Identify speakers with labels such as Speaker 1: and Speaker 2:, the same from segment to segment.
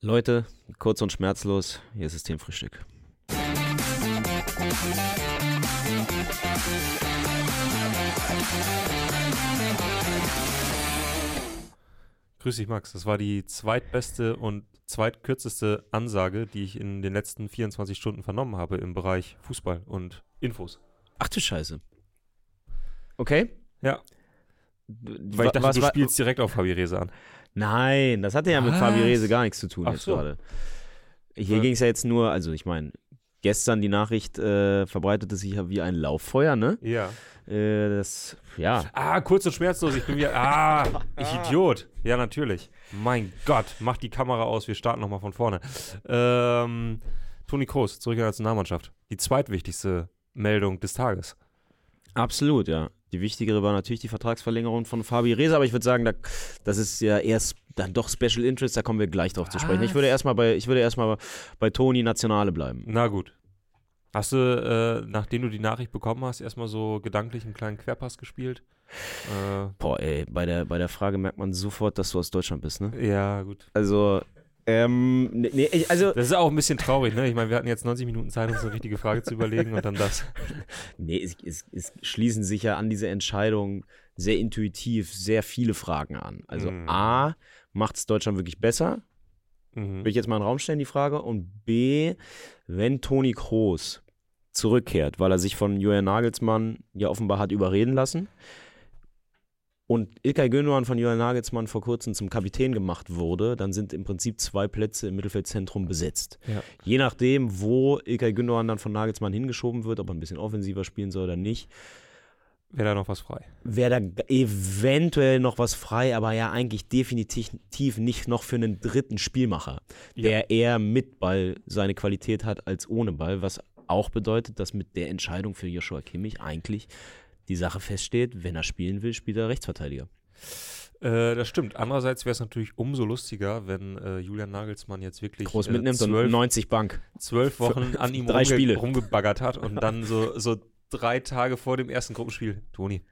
Speaker 1: Leute, kurz und schmerzlos, hier ist Systemfrühstück.
Speaker 2: Grüß dich, Max. Das war die zweitbeste und zweitkürzeste Ansage, die ich in den letzten 24 Stunden vernommen habe im Bereich Fußball und Infos.
Speaker 1: Ach du Scheiße. Okay.
Speaker 2: Ja. Weil ich dachte,
Speaker 1: Was
Speaker 2: du
Speaker 1: war-
Speaker 2: spielst direkt auf Fabi Reza an.
Speaker 1: Nein, das hatte ja mit
Speaker 2: Was?
Speaker 1: Fabi Rese gar nichts zu tun
Speaker 2: Ach
Speaker 1: jetzt
Speaker 2: so.
Speaker 1: gerade. Hier
Speaker 2: Ja.
Speaker 1: ging es ja jetzt nur, also ich meine, gestern die Nachricht äh, verbreitete sich ja wie ein Lauffeuer, ne?
Speaker 2: Ja.
Speaker 1: Äh, das, ja,
Speaker 2: Ah, kurz und schmerzlos. Ich bin wieder. Ah, ich Idiot. Ja, natürlich. Mein Gott, mach die Kamera aus. Wir starten nochmal von vorne. Ähm, Toni Kroos, zurück in die Nationalmannschaft. Die zweitwichtigste Meldung des Tages.
Speaker 1: absolut, ja. Die wichtigere war natürlich die Vertragsverlängerung von Fabi Reza, aber ich würde sagen, da, das ist ja erst dann doch Special Interest, da kommen wir gleich drauf zu sprechen. Ich würde erstmal bei, ich würde erstmal bei Toni Nationale bleiben.
Speaker 2: Na gut. Hast du, äh, nachdem du die Nachricht bekommen hast, erstmal so gedanklich einen kleinen Querpass gespielt? Äh,
Speaker 1: Boah, ey, bei der, bei der Frage merkt man sofort, dass du aus Deutschland bist, ne?
Speaker 2: ja, gut.
Speaker 1: Also, ähm, nee, ich- also,
Speaker 2: Das ist auch ein bisschen traurig, ne? Ich meine, wir hatten jetzt 90 Minuten Zeit, uns eine richtige Frage zu überlegen und dann das.
Speaker 1: nee, es, es, es schließen sich ja an diese Entscheidung sehr intuitiv sehr viele Fragen an. Also,
Speaker 2: Mhm.
Speaker 1: A, macht es Deutschland wirklich besser?
Speaker 2: Mhm.
Speaker 1: Will ich jetzt mal in den Raum stellen, die Frage. Und B, wenn Toni Kroos zurückkehrt, weil er sich von Julian Nagelsmann ja offenbar hat überreden lassen und Ilkay Gündogan von Julian Nagelsmann vor kurzem zum Kapitän gemacht wurde, dann sind im Prinzip zwei Plätze im Mittelfeldzentrum besetzt.
Speaker 2: Ja.
Speaker 1: Je nachdem, wo Ilkay Gündogan dann von Nagelsmann hingeschoben wird, ob er ein bisschen offensiver spielen soll oder nicht,
Speaker 2: Wäre da noch was frei?
Speaker 1: wäre da eventuell noch was frei, aber ja eigentlich definitiv nicht noch für einen dritten Spielmacher, der eher mit Ball seine Qualität hat als ohne Ball, was auch bedeutet, dass mit der Entscheidung für Joshua Kimmich eigentlich die Sache feststeht, wenn er spielen will, spielt er Rechtsverteidiger.
Speaker 2: Äh, das stimmt. Andererseits wäre es natürlich umso lustiger, wenn äh, Julian Nagelsmann jetzt wirklich
Speaker 1: Groß
Speaker 2: äh,
Speaker 1: mitnimmt und
Speaker 2: zwölf,
Speaker 1: 90 Bank.
Speaker 2: zwölf Wochen an ihm
Speaker 1: drei
Speaker 2: rumge
Speaker 1: Spiele.
Speaker 2: rumgebaggert hat und dann so, so drei Tage vor dem ersten Gruppenspiel, Toni,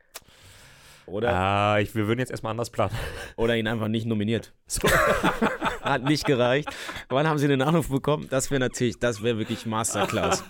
Speaker 1: Oder,
Speaker 2: ah, ich, wir würden jetzt erstmal anders planen.
Speaker 1: oder ihn einfach nicht nominiert.
Speaker 2: So.
Speaker 1: Hat nicht gereicht. Wann haben sie den Anruf bekommen? Das wäre natürlich, das wäre wirklich Masterclass.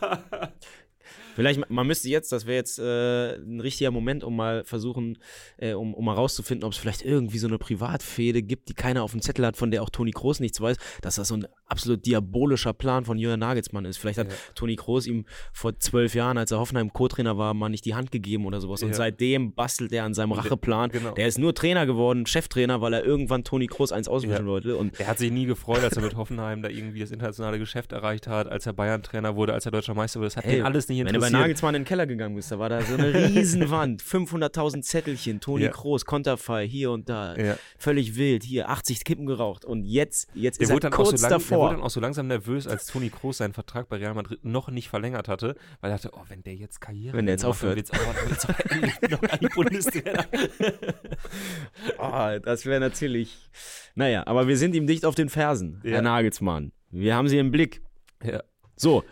Speaker 1: Vielleicht, man müsste jetzt, das wäre jetzt äh, ein richtiger Moment, um mal versuchen, äh, um, um mal rauszufinden, ob es vielleicht irgendwie so eine Privatfehde gibt, die keiner auf dem Zettel hat, von der auch Toni Kroos nichts weiß, dass das so ein absolut diabolischer Plan von Julian Nagelsmann ist. Vielleicht hat
Speaker 2: Ja.
Speaker 1: Toni Kroos ihm vor zwölf Jahren, als er Hoffenheim Co-Trainer war, mal nicht die Hand gegeben oder sowas. Und
Speaker 2: Ja.
Speaker 1: seitdem bastelt er an seinem Racheplan.
Speaker 2: genau.
Speaker 1: Der ist nur Trainer geworden, Cheftrainer, weil er irgendwann Toni Kroos eins auswischen
Speaker 2: Ja.
Speaker 1: wollte. Und
Speaker 2: Er hat sich nie gefreut, als er mit Hoffenheim da irgendwie das internationale Geschäft erreicht hat, als er Bayern-Trainer wurde, als er deutscher Meister wurde. Das hat
Speaker 1: Hey,
Speaker 2: ihn alles nicht
Speaker 1: du bei. Nagelsmann in den Keller gegangen bist, da war da so eine Riesenwand, 500.000 Zettelchen, Toni
Speaker 2: Ja.
Speaker 1: Kroos, Konterfei, hier und da,
Speaker 2: Ja.
Speaker 1: völlig wild, hier 80 Kippen geraucht und jetzt, jetzt
Speaker 2: Der
Speaker 1: ist er
Speaker 2: auch so
Speaker 1: kurz
Speaker 2: lang, der
Speaker 1: davor.
Speaker 2: wurde dann auch so langsam nervös, als Toni Kroos seinen Vertrag bei Real Madrid noch nicht verlängert hatte, weil er dachte, oh, wenn der jetzt Karriere
Speaker 1: Wenn der jetzt
Speaker 2: macht,
Speaker 1: aufhört.
Speaker 2: dann wird's auch, dann wird's auch endlich noch ein Bundestrainer.
Speaker 1: Ah, das wäre natürlich, naja, aber wir sind ihm dicht auf den Fersen,
Speaker 2: Ja.
Speaker 1: Herr Nagelsmann. Wir haben sie im Blick.
Speaker 2: Ja.
Speaker 1: So,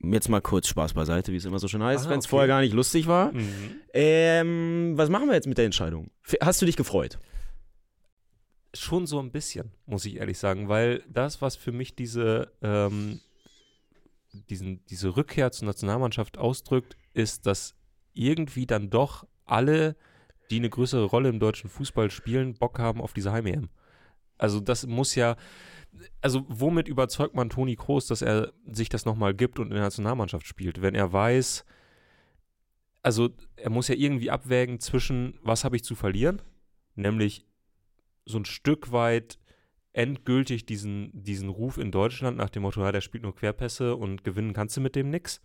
Speaker 1: jetzt mal kurz Spaß beiseite, wie es immer so schön heißt,
Speaker 2: Ah,
Speaker 1: wenn es
Speaker 2: okay.
Speaker 1: vorher gar nicht lustig war.
Speaker 2: Mhm.
Speaker 1: Ähm, was machen wir jetzt mit der Entscheidung? Hast du dich gefreut?
Speaker 2: Schon so ein bisschen, muss ich ehrlich sagen, weil das, was für mich diese, ähm, diesen, diese Rückkehr zur Nationalmannschaft ausdrückt, ist, dass irgendwie dann doch alle, die eine größere Rolle im deutschen Fußball spielen, Bock haben auf diese Heim-EM. Also das muss ja, also womit überzeugt man Toni Kroos, dass er sich das nochmal gibt und in der Nationalmannschaft spielt, wenn er weiß, also er muss ja irgendwie abwägen zwischen, was habe ich zu verlieren, nämlich so ein Stück weit endgültig diesen, diesen Ruf in Deutschland nach dem Motto, ja, der spielt nur Querpässe und gewinnen kannst du mit dem nix.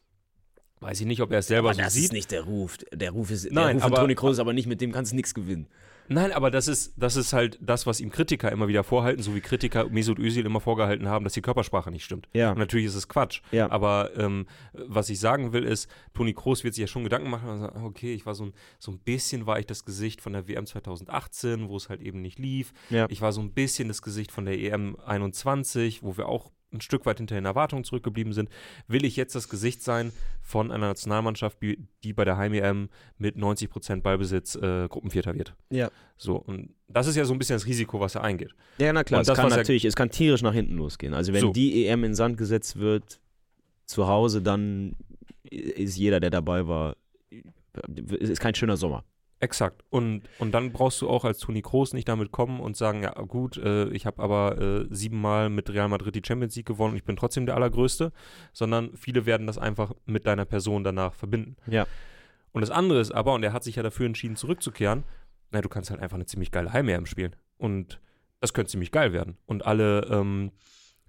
Speaker 2: Weiß ich nicht, ob er es selber
Speaker 1: aber
Speaker 2: so
Speaker 1: das
Speaker 2: sieht.
Speaker 1: ist nicht der Ruf. Der Ruf ist der
Speaker 2: Nein,
Speaker 1: Ruf von
Speaker 2: aber-
Speaker 1: Toni Kroos, aber nicht mit dem kannst du nichts gewinnen.
Speaker 2: Nein, aber das ist, das ist halt das, was ihm Kritiker immer wieder vorhalten, so wie Kritiker Mesut Özil immer vorgehalten haben, dass die Körpersprache nicht stimmt.
Speaker 1: Ja.
Speaker 2: Und natürlich ist es Quatsch.
Speaker 1: Ja.
Speaker 2: Aber ähm, was ich sagen will, ist, Toni Kroos wird sich ja schon Gedanken machen und sagen, okay, ich war so ein, so ein bisschen war ich das Gesicht von der WM 2018, wo es halt eben nicht lief.
Speaker 1: Ja.
Speaker 2: Ich war so ein bisschen das Gesicht von der EM 21, wo wir auch ein Stück weit hinter den Erwartungen zurückgeblieben sind, will ich jetzt das Gesicht sein von einer Nationalmannschaft, die bei der Heim-EM mit 90% Ballbesitz äh, Gruppenvierter wird.
Speaker 1: Ja.
Speaker 2: So, und das ist ja so ein bisschen das Risiko, was er eingeht.
Speaker 1: Ja, na klar,
Speaker 2: Und
Speaker 1: es
Speaker 2: das,
Speaker 1: kann
Speaker 2: was er-
Speaker 1: natürlich, es kann tierisch nach hinten losgehen. Also wenn
Speaker 2: So.
Speaker 1: die EM in Sand gesetzt wird zu Hause, dann ist jeder, der dabei war, es ist kein schöner Sommer.
Speaker 2: Exakt. Und, und dann brauchst du auch als Toni Kroos nicht damit kommen und sagen, ja gut, äh, ich habe aber äh, siebenmal mit Real Madrid die Champions League gewonnen und ich bin trotzdem der Allergrößte, sondern viele werden das einfach mit deiner Person danach verbinden.
Speaker 1: Ja.
Speaker 2: Und das andere ist aber, und er hat sich ja dafür entschieden zurückzukehren, na, du kannst halt einfach eine ziemlich geile Heim-EM spielen. Und das könnte ziemlich geil werden. Und alle ähm,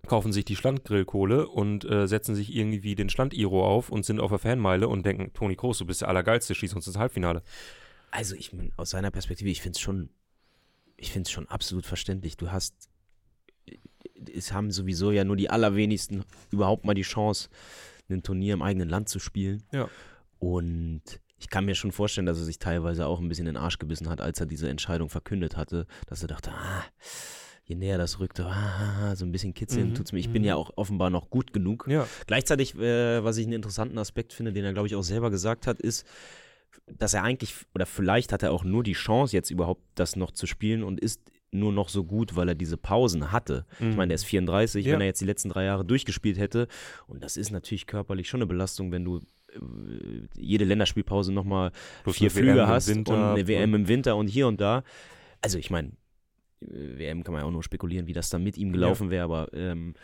Speaker 2: kaufen sich die Standgrillkohle und äh, setzen sich irgendwie den Stand-Iro auf und sind auf der Fanmeile und denken, Toni Kroos, du bist der Allergeilste, schieß uns ins Halbfinale.
Speaker 1: Also ich mein, aus seiner Perspektive, ich finde es schon, ich finde es schon absolut verständlich. Du hast, es haben sowieso ja nur die allerwenigsten überhaupt mal die Chance, ein Turnier im eigenen Land zu spielen.
Speaker 2: Ja.
Speaker 1: Und ich kann mir schon vorstellen, dass er sich teilweise auch ein bisschen in den Arsch gebissen hat, als er diese Entscheidung verkündet hatte, dass er dachte, ah, je näher das rückte, ah, so ein bisschen kitzeln
Speaker 2: Mhm,
Speaker 1: tut's mir. Ich
Speaker 2: mhm.
Speaker 1: bin ja auch offenbar noch gut genug.
Speaker 2: Ja.
Speaker 1: Gleichzeitig, äh, was ich einen interessanten Aspekt finde, den er, glaube ich, auch selber gesagt hat, ist, dass er eigentlich, oder vielleicht hat er auch nur die Chance, jetzt überhaupt das noch zu spielen und ist nur noch so gut, weil er diese Pausen hatte. Ich meine, der ist 34,
Speaker 2: Ja.
Speaker 1: wenn er jetzt die letzten drei Jahre durchgespielt hätte. Und das ist natürlich körperlich schon eine Belastung, wenn du äh, jede Länderspielpause nochmal vier Flüge
Speaker 2: WM
Speaker 1: hast
Speaker 2: Winter
Speaker 1: und eine WM im Winter und hier und da. Also ich meine, WM kann man ja auch nur spekulieren, wie das dann mit ihm gelaufen wäre, aber ähm, äh,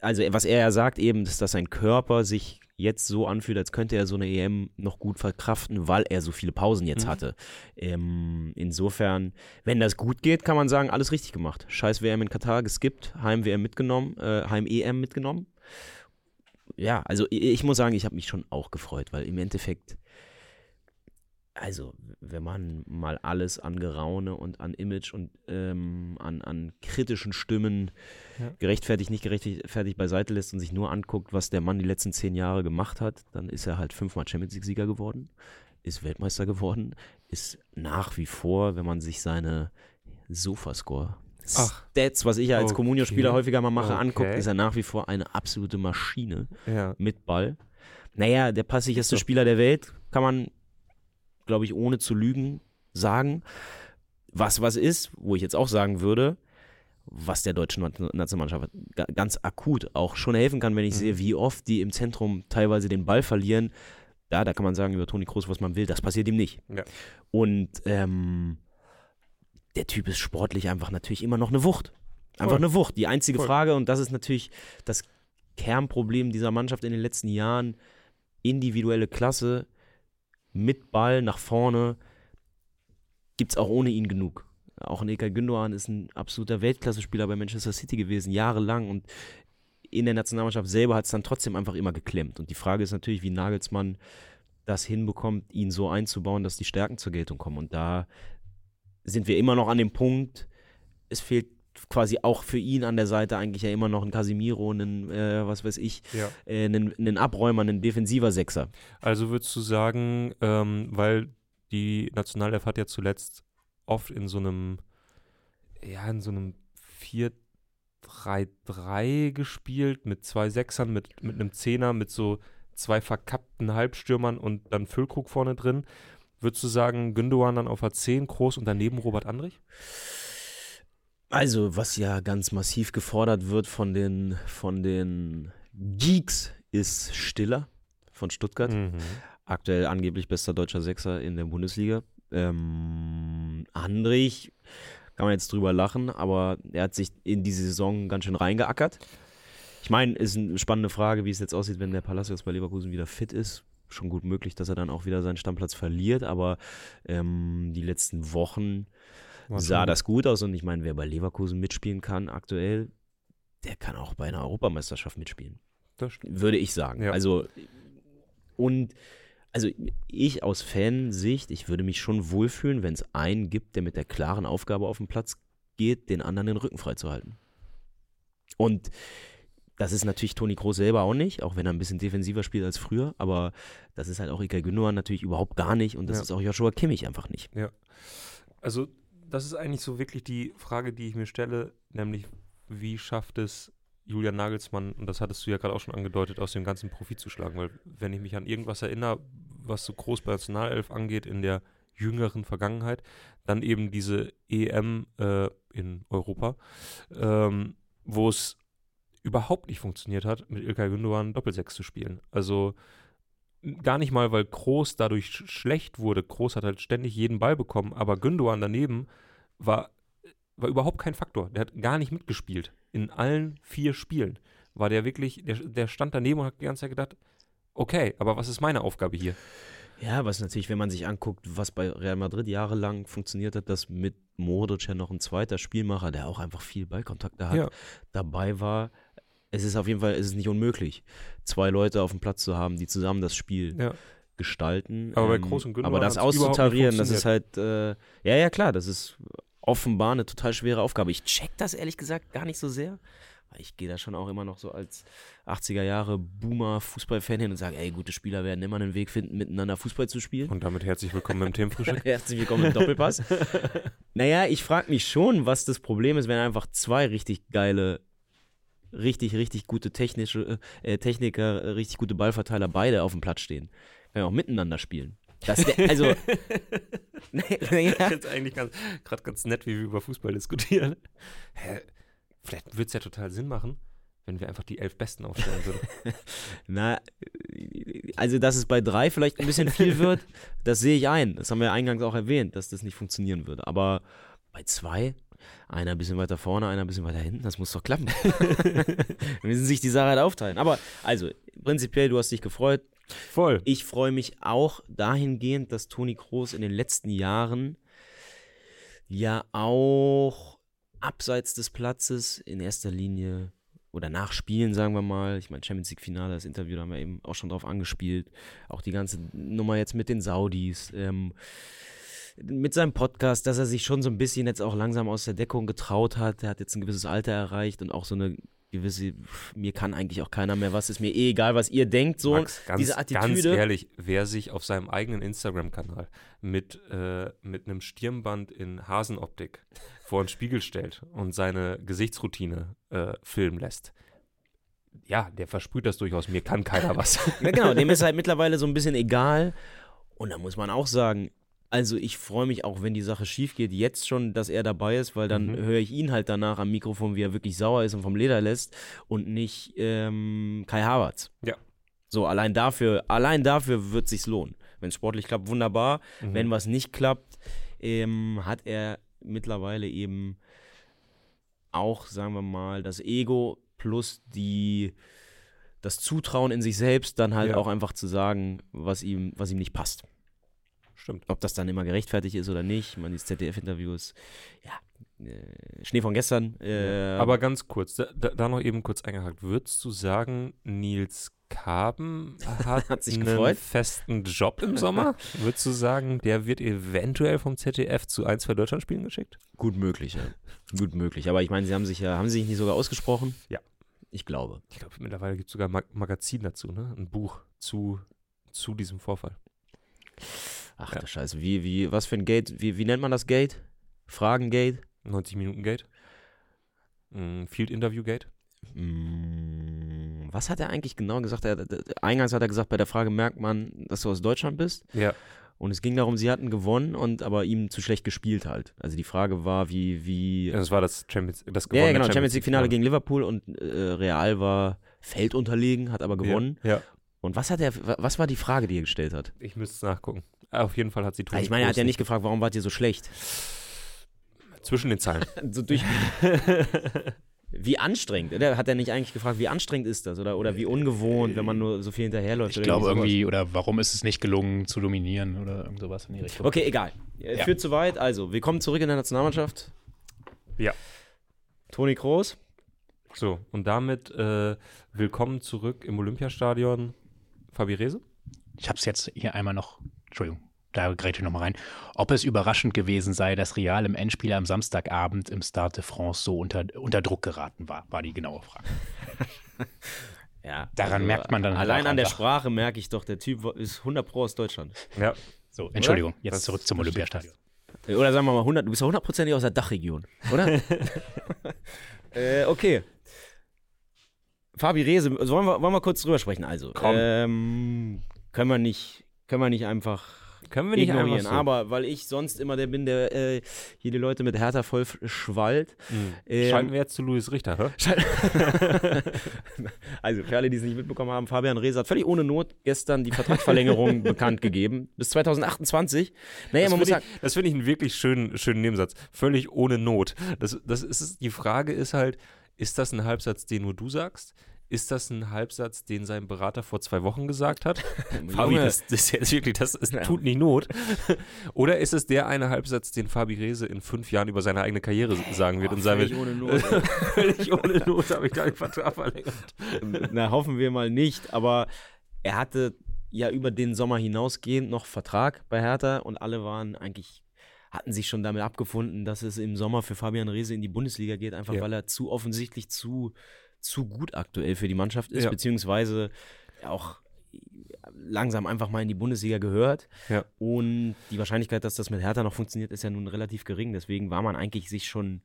Speaker 1: also was er ja sagt eben, ist, dass sein Körper sich jetzt so anfühlt, als könnte er so eine EM noch gut verkraften, weil er so viele Pausen jetzt
Speaker 2: Mhm.
Speaker 1: hatte. Ähm, insofern, wenn das gut geht, kann man sagen, alles richtig gemacht. Scheiß WM in Katar geskippt, Heim-WM mitgenommen, äh, Heim-EM mitgenommen. Ja, also ich, ich muss sagen, ich habe mich schon auch gefreut, weil im Endeffekt, also wenn man mal alles an Geraune und an Image und ähm, an, an kritischen Stimmen
Speaker 2: Ja.
Speaker 1: gerechtfertigt, nicht gerechtfertigt beiseite lässt und sich nur anguckt, was der Mann die letzten zehn Jahre gemacht hat, dann ist er halt fünfmal Champions League-Sieger geworden, ist Weltmeister geworden, ist nach wie vor, wenn man sich seine Sofascore
Speaker 2: Ach.
Speaker 1: Stats, was ich ja als
Speaker 2: Okay.
Speaker 1: Communio-Spieler häufiger mal mache,
Speaker 2: Okay.
Speaker 1: anguckt, ist er nach wie vor eine absolute Maschine
Speaker 2: Ja.
Speaker 1: mit Ball. Naja, der passigste
Speaker 2: so.
Speaker 1: Spieler der Welt, kann man, glaube ich, ohne zu lügen sagen. Was was ist, wo ich jetzt auch sagen würde, was der deutschen Nat- Nationalmannschaft ga- ganz akut auch schon helfen kann, wenn ich
Speaker 2: Mhm.
Speaker 1: sehe, wie oft die im Zentrum teilweise den Ball verlieren. Da, da kann man sagen über Toni Kroos, was man will. Das passiert ihm nicht.
Speaker 2: Ja.
Speaker 1: Und ähm, der Typ ist sportlich einfach natürlich immer noch eine Wucht. Einfach
Speaker 2: Voll.
Speaker 1: eine Wucht. Die einzige
Speaker 2: Voll.
Speaker 1: Frage, und das ist natürlich das Kernproblem dieser Mannschaft in den letzten Jahren, individuelle Klasse mit Ball nach vorne, gibt es auch ohne ihn genug. Auch ein Ilkay Gündoğan ist ein absoluter Weltklasse-Spieler bei Manchester City gewesen, jahrelang. Und in der Nationalmannschaft selber hat es dann trotzdem einfach immer geklemmt. Und die Frage ist natürlich, wie Nagelsmann das hinbekommt, ihn so einzubauen, dass die Stärken zur Geltung kommen. Und da sind wir immer noch an dem Punkt, es fehlt quasi auch für ihn an der Seite eigentlich ja immer noch ein Casimiro, einen, äh, was weiß ich,
Speaker 2: ja.
Speaker 1: äh, einen, einen Abräumer, einen defensiver Sechser.
Speaker 2: Also würdest du sagen, ähm, weil die Nationalelf hat ja zuletzt oft in so einem, ja, in so einem 4-3-3 gespielt, mit zwei Sechsern, mit, mit einem Zehner, mit so zwei verkappten Halbstürmern und dann Füllkrug vorne drin. Würdest du sagen, Gündogan dann auf A10, Groß und daneben Robert Andrich?
Speaker 1: Also, was ja ganz massiv gefordert wird von den, von den Geeks, ist Stiller von Stuttgart.
Speaker 2: Mhm.
Speaker 1: Aktuell angeblich bester deutscher Sechser in der Bundesliga. Ähm, Andrich, kann man jetzt drüber lachen, aber er hat sich in diese Saison ganz schön reingeackert. Ich meine, ist eine spannende Frage, wie es jetzt aussieht, wenn der Palacios bei Leverkusen wieder fit ist. Schon gut möglich, dass er dann auch wieder seinen Stammplatz verliert, aber ähm, die letzten Wochen sah das gut aus und ich meine, wer bei Leverkusen mitspielen kann aktuell, der kann auch bei einer Europameisterschaft mitspielen
Speaker 2: Das stimmt.
Speaker 1: würde ich sagen.
Speaker 2: Ja.
Speaker 1: Also und also ich aus Fansicht, ich würde mich schon wohlfühlen, wenn es einen gibt, der mit der klaren Aufgabe auf den Platz geht, den anderen den Rücken freizuhalten. Und das ist natürlich Toni Kroos selber auch nicht, auch wenn er ein bisschen defensiver spielt als früher, aber das ist halt auch Ilkay Gündoğan natürlich überhaupt gar nicht und das
Speaker 2: Ja.
Speaker 1: ist auch Joshua Kimmich einfach nicht.
Speaker 2: Also, das ist eigentlich so wirklich die Frage, die ich mir stelle, nämlich, wie schafft es Julian Nagelsmann, und das hattest du ja gerade auch schon angedeutet, aus dem ganzen Profit zu schlagen. Weil wenn ich mich an irgendwas erinnere, was so groß bei Nationalelf angeht in der jüngeren Vergangenheit, dann eben diese EM äh, in Europa, ähm, wo es überhaupt nicht funktioniert hat, mit Ilkay Gündogan Doppelsechs zu spielen. Also gar nicht mal, weil Groß dadurch schlecht wurde. Groß hat halt ständig jeden Ball bekommen, aber Gündogan daneben war, war überhaupt kein Faktor. Der hat gar nicht mitgespielt. In allen vier Spielen war der wirklich, der, der stand daneben und hat die ganze Zeit gedacht, okay, aber was ist meine Aufgabe hier?
Speaker 1: Ja, was natürlich, wenn man sich anguckt, was bei Real Madrid jahrelang funktioniert hat, dass mit Modric ja noch ein zweiter Spielmacher, der auch einfach viel Ballkontakte hat,
Speaker 2: Ja.
Speaker 1: dabei war. Es ist auf jeden Fall, es ist nicht unmöglich, zwei Leute auf dem Platz zu haben, die zusammen das Spiel
Speaker 2: Ja.
Speaker 1: gestalten.
Speaker 2: Aber bei
Speaker 1: Ähm,
Speaker 2: Groß und Gündogan
Speaker 1: Aber das auszutarieren, das ist halt, äh, ja, ja, klar, das ist offenbar eine total schwere Aufgabe. Ich check das ehrlich gesagt gar nicht so sehr. weil Ich gehe da schon auch immer noch so als 80er Jahre Boomer-Fußballfan hin und sage, ey, gute Spieler werden immer einen Weg finden, miteinander Fußball zu spielen.
Speaker 2: Und damit herzlich willkommen im Themenfrühstück.
Speaker 1: Herzlich willkommen im Doppelpass. naja, ich frage mich schon, was das Problem ist, wenn einfach zwei richtig geile, richtig, richtig gute technische äh, Techniker, äh, richtig gute Ballverteiler beide auf dem Platz stehen. Können ja auch miteinander spielen. Das wär, also, naja,
Speaker 2: Jetzt eigentlich gerade ganz nett, wie wir über Fußball diskutieren. Hä? Vielleicht würde es ja total Sinn machen, wenn wir einfach die elf Besten aufstellen würden.
Speaker 1: na, also, dass es bei drei vielleicht ein bisschen viel wird, das sehe ich ein. Das haben wir eingangs auch erwähnt, dass das nicht funktionieren würde. Aber bei zwei, einer ein bisschen weiter vorne, einer ein bisschen weiter hinten, das muss doch klappen. Wir müssen sich die Sache halt aufteilen. Aber, also, prinzipiell, du hast dich gefreut.
Speaker 2: Voll.
Speaker 1: Ich freue mich auch dahingehend, dass Toni Kroos in den letzten Jahren ja auch abseits des Platzes in erster Linie oder nach Spielen, sagen wir mal, ich meine Champions League Finale, das Interview, da haben wir eben auch schon drauf angespielt, auch die ganze Nummer jetzt mit den Saudis, ähm, mit seinem Podcast, dass er sich schon so ein bisschen jetzt auch langsam aus der Deckung getraut hat. Er hat jetzt ein gewisses Alter erreicht und auch so eine gewisse, mir kann eigentlich auch keiner mehr was, ist mir eh egal, was ihr denkt, so
Speaker 2: Max, ganz,
Speaker 1: diese
Speaker 2: ganz
Speaker 1: Attitüde.
Speaker 2: ehrlich, wer sich auf seinem eigenen Instagram-Kanal mit, äh, mit einem Stirnband in Hasenoptik vor einen Spiegel stellt und seine Gesichtsroutine äh, filmen lässt, ja, der versprüht das durchaus. Mir kann keiner was.
Speaker 1: Ja, genau, dem ist halt mittlerweile so ein bisschen egal. Und da muss man auch sagen, also ich freue mich auch, wenn die Sache schief geht, jetzt schon, dass er dabei ist, weil dann
Speaker 2: Mhm.
Speaker 1: höre ich ihn halt danach am Mikrofon, wie er wirklich sauer ist und vom Leder lässt und nicht ähm, Kai Havertz.
Speaker 2: Ja.
Speaker 1: So, allein dafür, allein dafür wird sich's lohnen. Wenn es sportlich klappt, wunderbar.
Speaker 2: Mhm.
Speaker 1: Wenn was nicht klappt, ähm, hat er mittlerweile eben auch, sagen wir mal, das Ego plus die das Zutrauen in sich selbst, dann halt
Speaker 2: Ja.
Speaker 1: auch einfach zu sagen, was ihm, was ihm nicht passt.
Speaker 2: Stimmt.
Speaker 1: Ob das dann immer gerechtfertigt ist oder nicht. ZDF-Interview ist, ja, äh, Schnee von gestern. Äh,
Speaker 2: Aber ganz kurz, da, da, noch eben kurz eingehakt. Würdest du sagen, Nils Kaben hat,
Speaker 1: Hat sich
Speaker 2: einen
Speaker 1: gefreut?
Speaker 2: festen Job im Sommer? Würdest du sagen, der wird eventuell vom ZDF zu ein, zwei Deutschlandspielen geschickt?
Speaker 1: gut möglich, ja. Gut möglich. Aber ich meine, sie haben sich ja, haben sie sich nicht sogar ausgesprochen?
Speaker 2: Ja.
Speaker 1: Ich glaube.
Speaker 2: Ich glaube, mittlerweile gibt es sogar ein Mag Magazin dazu, ne? Ein Buch zu, zu diesem Vorfall.
Speaker 1: Ach
Speaker 2: Ja.
Speaker 1: du Scheiße, wie, wie, was für ein Gate, wie, wie nennt man das Gate? Fragengate?
Speaker 2: 90 Minuten Gate. Mm, Field Interview Gate.
Speaker 1: Mm, Was hat er eigentlich genau gesagt? Er, d- eingangs hat er gesagt, bei der Frage merkt man, dass du aus Deutschland bist.
Speaker 2: Ja.
Speaker 1: Und es ging darum, sie hatten gewonnen und aber ihm zu schlecht gespielt halt. Also die Frage war, wie, wie.
Speaker 2: Das war das Champions das gewonnene
Speaker 1: ja, genau, Champions League-Finale
Speaker 2: Finale.
Speaker 1: gegen Liverpool und äh, Real war feldunterlegen, hat aber gewonnen.
Speaker 2: Ja. ja.
Speaker 1: Und was hat er, wa- was war die Frage, die er gestellt hat?
Speaker 2: Ich müsste es nachgucken. Auf jeden Fall hat sie Toni
Speaker 1: Ah, ich meine, er hat ja nicht gefragt, warum wart ihr so schlecht?
Speaker 2: Zwischen den Zeilen.
Speaker 1: so durch. wie anstrengend, oder? Hat er nicht eigentlich gefragt, wie anstrengend ist das? Oder, oder wie ungewohnt, wenn man nur so viel hinterherläuft?
Speaker 3: Ich glaube irgendwie, oder warum ist es nicht gelungen zu dominieren oder irgend sowas in die Richtung.
Speaker 1: Okay, egal. Äh,
Speaker 3: Ja.
Speaker 1: Führt zu weit. Also, wir kommen zurück in der Nationalmannschaft.
Speaker 2: Ja.
Speaker 1: Toni Kroos.
Speaker 2: So, und damit äh, willkommen zurück im Olympiastadion. Fabi Rehse?
Speaker 3: Ich habe es jetzt hier einmal noch, Entschuldigung, da grätsche ich nochmal rein. Ob es überraschend gewesen sei, dass Real im Endspiel am Samstagabend im Stade de France so unter, unter Druck geraten war, war die genaue Frage.
Speaker 1: Ja.
Speaker 3: Daran merkt man dann halt
Speaker 1: Allein an der Sprache merke ich doch, der Typ ist 100 Pro aus Deutschland.
Speaker 2: Ja.
Speaker 3: So, Entschuldigung, jetzt
Speaker 2: Das
Speaker 3: zurück zum Olympiastadion.
Speaker 1: Oder sagen wir mal 100, du bist ja hundertprozentig aus der Dachregion, oder? äh, okay. Fabi Rehse, wollen wir, wollen wir kurz drüber sprechen? Also,
Speaker 2: Komm.
Speaker 1: ähm, können wir nicht, können wir nicht einfach
Speaker 2: Können wir nicht
Speaker 1: ignorieren.
Speaker 2: einfach so.
Speaker 1: Aber weil ich sonst immer der bin, der äh, hier die Leute mit Hertha voll schwallt.
Speaker 2: Mhm.
Speaker 1: Ähm,
Speaker 2: Schalten wir jetzt zu Louis Richter, hä?
Speaker 1: also für alle, die es nicht mitbekommen haben, Fabian Rehse hat völlig ohne Not gestern die Vertragsverlängerung bekannt gegeben. Bis 2028. Naja,
Speaker 2: Das
Speaker 1: man muss
Speaker 2: finde
Speaker 1: sagen,
Speaker 2: ich, das finde ich einen wirklich schönen, schönen Nebensatz. Völlig ohne Not. Das, das ist, die Frage ist halt, ist das ein Halbsatz, den nur du sagst? Ist das ein Halbsatz, den sein Berater vor zwei Wochen gesagt hat? Fabi, das, das ist jetzt wirklich, das, das tut nicht Not. Oder ist es der eine Halbsatz, den Fabi Rehse in fünf Jahren über seine eigene Karriere sagen wird und sagen
Speaker 1: völlig
Speaker 2: wird,
Speaker 1: ohne Not.
Speaker 2: völlig ohne Not habe ich deinen Vertrag verlängert.
Speaker 1: Na, hoffen wir mal nicht, aber er hatte ja über den Sommer hinausgehend noch Vertrag bei Hertha und alle waren eigentlich, hatten sich schon damit abgefunden, dass es im Sommer für Fabian Rehse in die Bundesliga geht, einfach
Speaker 2: Ja.
Speaker 1: weil er zu offensichtlich zu, zu gut aktuell für die Mannschaft ist,
Speaker 2: Ja.
Speaker 1: beziehungsweise auch langsam einfach mal in die Bundesliga gehört.
Speaker 2: Ja.
Speaker 1: Und die Wahrscheinlichkeit, dass das mit Hertha noch funktioniert, ist ja nun relativ gering. Deswegen war man eigentlich sich schon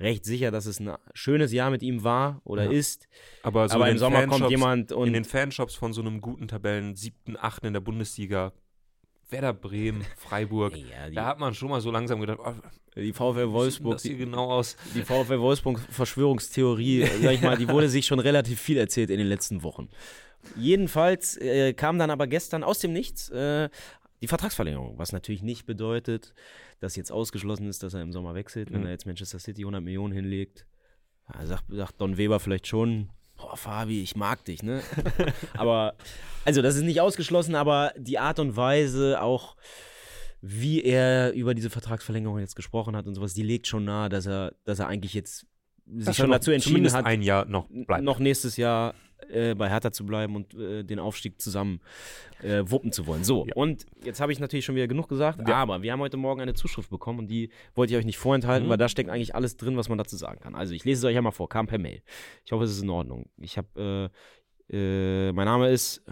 Speaker 1: recht sicher, dass es ein schönes Jahr mit ihm war oder
Speaker 2: Ja.
Speaker 1: ist.
Speaker 2: Aber, so
Speaker 1: Aber im Sommer kommt
Speaker 2: Fanshops-
Speaker 1: jemand und
Speaker 2: in den Fanshops von so einem guten Tabellen, siebten, achten in der Bundesliga, Werder Bremen, Freiburg,
Speaker 1: Ja, die,
Speaker 2: da hat man schon mal so langsam gedacht, oh,
Speaker 1: die VfL Wolfsburg,
Speaker 2: das hier
Speaker 1: die,
Speaker 2: genau aus?
Speaker 1: die VfL Wolfsburg Verschwörungstheorie, sag ich mal, die wurde sich schon relativ viel erzählt in den letzten Wochen. Jedenfalls äh, kam dann aber gestern aus dem Nichts äh, die Vertragsverlängerung, was natürlich nicht bedeutet, dass jetzt ausgeschlossen ist, dass er im Sommer wechselt, wenn
Speaker 2: Mhm.
Speaker 1: er jetzt Manchester City 100 Millionen hinlegt. Ja, sagt, sagt Don Weber vielleicht schon, boah, Fabi, ich mag dich, ne? aber, also das ist nicht ausgeschlossen, aber die Art und Weise auch, wie er über diese Vertragsverlängerung jetzt gesprochen hat und sowas, die legt schon nahe, dass er, dass er eigentlich jetzt sich schon dazu entschieden hat,
Speaker 2: ein Jahr noch bleibt.
Speaker 1: noch nächstes Jahr äh, bei Hertha zu bleiben und äh, den Aufstieg zusammen äh, wuppen zu wollen. So,
Speaker 2: Ja.
Speaker 1: und jetzt habe ich natürlich schon wieder genug gesagt,
Speaker 2: Ja.
Speaker 1: aber wir haben heute Morgen eine Zuschrift bekommen und die wollte ich euch nicht vorenthalten,
Speaker 2: Mhm.
Speaker 1: weil da steckt eigentlich alles drin, was man dazu sagen kann. Also ich lese es euch ja mal vor, kam per Mail. Ich hoffe, es ist in Ordnung. Ich habe, äh, äh, mein Name ist,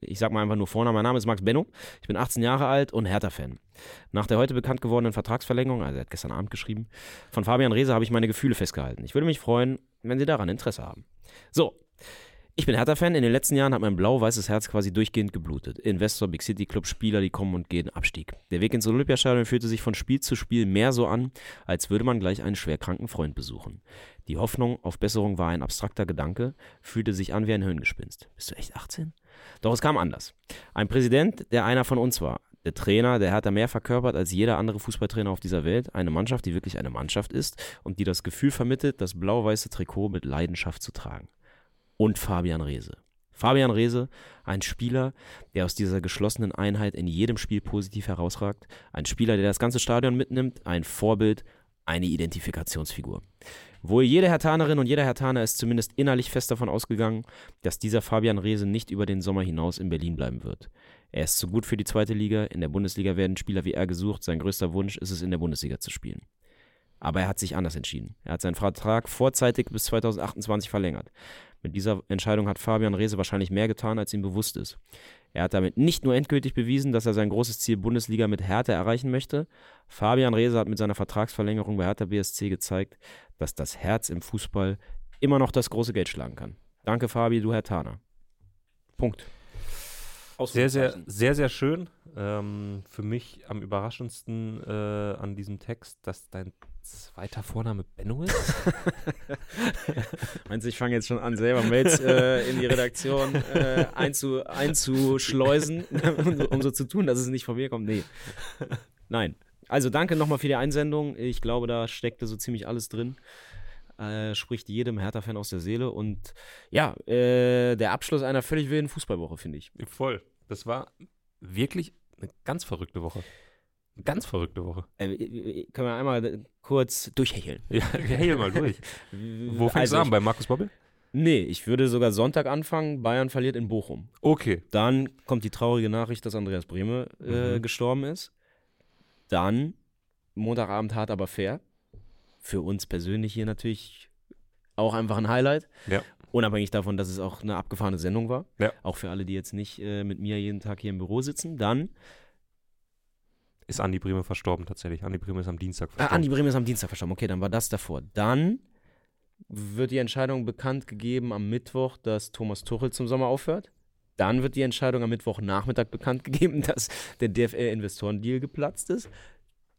Speaker 1: ich sag mal einfach nur Vorname, mein Name ist Max Benno, ich bin 18 Jahre alt und Hertha-Fan. Nach der heute bekannt gewordenen Vertragsverlängerung, also er hat gestern Abend geschrieben, von Fabian Reese habe ich meine Gefühle festgehalten. Ich würde mich freuen, wenn Sie daran Interesse haben. So, ich bin Hertha-Fan. In den letzten Jahren hat mein blau-weißes Herz quasi durchgehend geblutet. Investor, Big City Club, Spieler, die kommen und gehen, Abstieg. Der Weg ins Olympiastadion fühlte sich von Spiel zu Spiel mehr so an, als würde man gleich einen schwerkranken Freund besuchen. Die Hoffnung auf Besserung war ein abstrakter Gedanke, fühlte sich an wie ein Hirngespinst. Bist du echt 18? Doch es kam anders. Ein Präsident, der einer von uns war. Der Trainer, der Hertha mehr verkörpert als jeder andere Fußballtrainer auf dieser Welt. Eine Mannschaft, die wirklich eine Mannschaft ist und die das Gefühl vermittelt, das blau-weiße Trikot mit Leidenschaft zu tragen und Fabian Reese. Fabian Reese, ein Spieler, der aus dieser geschlossenen Einheit in jedem Spiel positiv herausragt, ein Spieler, der das ganze Stadion mitnimmt, ein Vorbild, eine Identifikationsfigur. Wohl jede Hertanerin und jeder Hertaner ist zumindest innerlich fest davon ausgegangen, dass dieser Fabian Reese nicht über den Sommer hinaus in Berlin bleiben wird. Er ist zu gut für die zweite Liga, in der Bundesliga werden Spieler wie er gesucht, sein größter Wunsch ist es, in der Bundesliga zu spielen. Aber er hat sich anders entschieden. Er hat seinen Vertrag vorzeitig bis 2028 verlängert. Mit dieser Entscheidung hat Fabian Reese wahrscheinlich mehr getan, als ihm bewusst ist. Er hat damit nicht nur endgültig bewiesen, dass er sein großes Ziel Bundesliga mit Hertha erreichen möchte. Fabian Reese hat mit seiner Vertragsverlängerung bei Hertha BSC gezeigt, dass das Herz im Fußball immer noch das große Geld schlagen kann. Danke, Fabi, du Herr Tana. Punkt.
Speaker 2: Sehr, sehr, sehr, sehr schön. Ähm, für mich am überraschendsten äh, an diesem Text, dass dein zweiter Vorname Benno ist.
Speaker 1: Meinst du, ich fange jetzt schon an, selber Mails äh, in die Redaktion äh, einzu, einzuschleusen, um so zu tun, dass es nicht von mir kommt? Nee. Nein. Also danke nochmal für die Einsendung. Ich glaube, da steckte so ziemlich alles drin. Äh, spricht jedem Hertha-Fan aus der Seele. Und ja, äh, der Abschluss einer völlig wilden Fußballwoche, finde ich.
Speaker 2: Voll. Das war wirklich eine ganz verrückte Woche. Eine ganz verrückte Woche.
Speaker 1: Äh, äh, können wir einmal äh, kurz durchhecheln.
Speaker 2: Ja, hey mal durch. Wo fängst
Speaker 1: also,
Speaker 2: du an? Bei Markus Bobbel?
Speaker 1: Nee, ich würde sogar Sonntag anfangen. Bayern verliert in Bochum.
Speaker 2: Okay.
Speaker 1: Dann kommt die traurige Nachricht, dass Andreas Brehme äh,
Speaker 2: Mhm.
Speaker 1: gestorben ist. Dann Montagabend hart, aber fair. Für uns persönlich hier natürlich auch einfach ein Highlight.
Speaker 2: Ja.
Speaker 1: Unabhängig davon, dass es auch eine abgefahrene Sendung war.
Speaker 2: Ja.
Speaker 1: Auch für alle, die jetzt nicht äh, mit mir jeden Tag hier im Büro sitzen. Dann,
Speaker 2: Ist Andi Brehme verstorben tatsächlich. Andi Brehme ist am Dienstag
Speaker 1: ah,
Speaker 2: verstorben.
Speaker 1: Andi Brehme ist am Dienstag verstorben. Okay, dann war das davor. Dann wird die Entscheidung bekannt gegeben am Mittwoch, dass Thomas Tuchel zum Sommer aufhört. Dann wird die Entscheidung am Mittwochnachmittag bekannt gegeben, dass der DFL-Investorendeal geplatzt ist.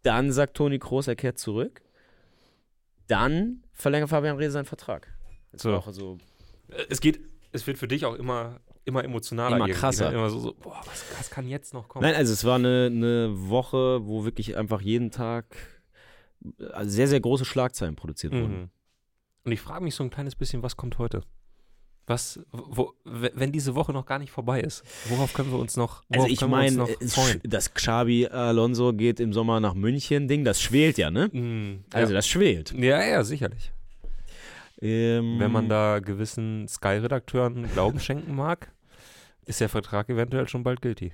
Speaker 1: Dann sagt Toni Kroos, er kehrt zurück. Dann verlängert Fabian Reese seinen Vertrag.
Speaker 2: So.
Speaker 1: so
Speaker 2: Äh, Es geht, es wird für dich auch immer, immer emotionaler.
Speaker 1: Immer
Speaker 2: irgendwie,
Speaker 1: krasser.
Speaker 2: Ne? Immer so, so boah, was, was kann jetzt noch kommen?
Speaker 1: Nein, also es war eine, eine Woche, wo wirklich einfach jeden Tag äh, sehr, sehr große Schlagzeilen produziert wurden.
Speaker 2: Mhm. Und ich frage mich so ein kleines bisschen, was kommt heute? Was, wo, wenn diese Woche noch gar nicht vorbei ist, worauf können wir uns noch,
Speaker 1: Also
Speaker 2: worauf
Speaker 1: ich meine,
Speaker 2: freuen?
Speaker 1: das Xabi Alonso geht im Sommer nach München Ding, das schwelt ja, ne?
Speaker 2: Mhm,
Speaker 1: Also
Speaker 2: ja.
Speaker 1: das schwelt.
Speaker 2: ja, ja, sicherlich.
Speaker 1: Ähm,
Speaker 2: Wenn man da gewissen Sky-Redakteuren Glauben schenken mag, ist der Vertrag eventuell schon bald guilty.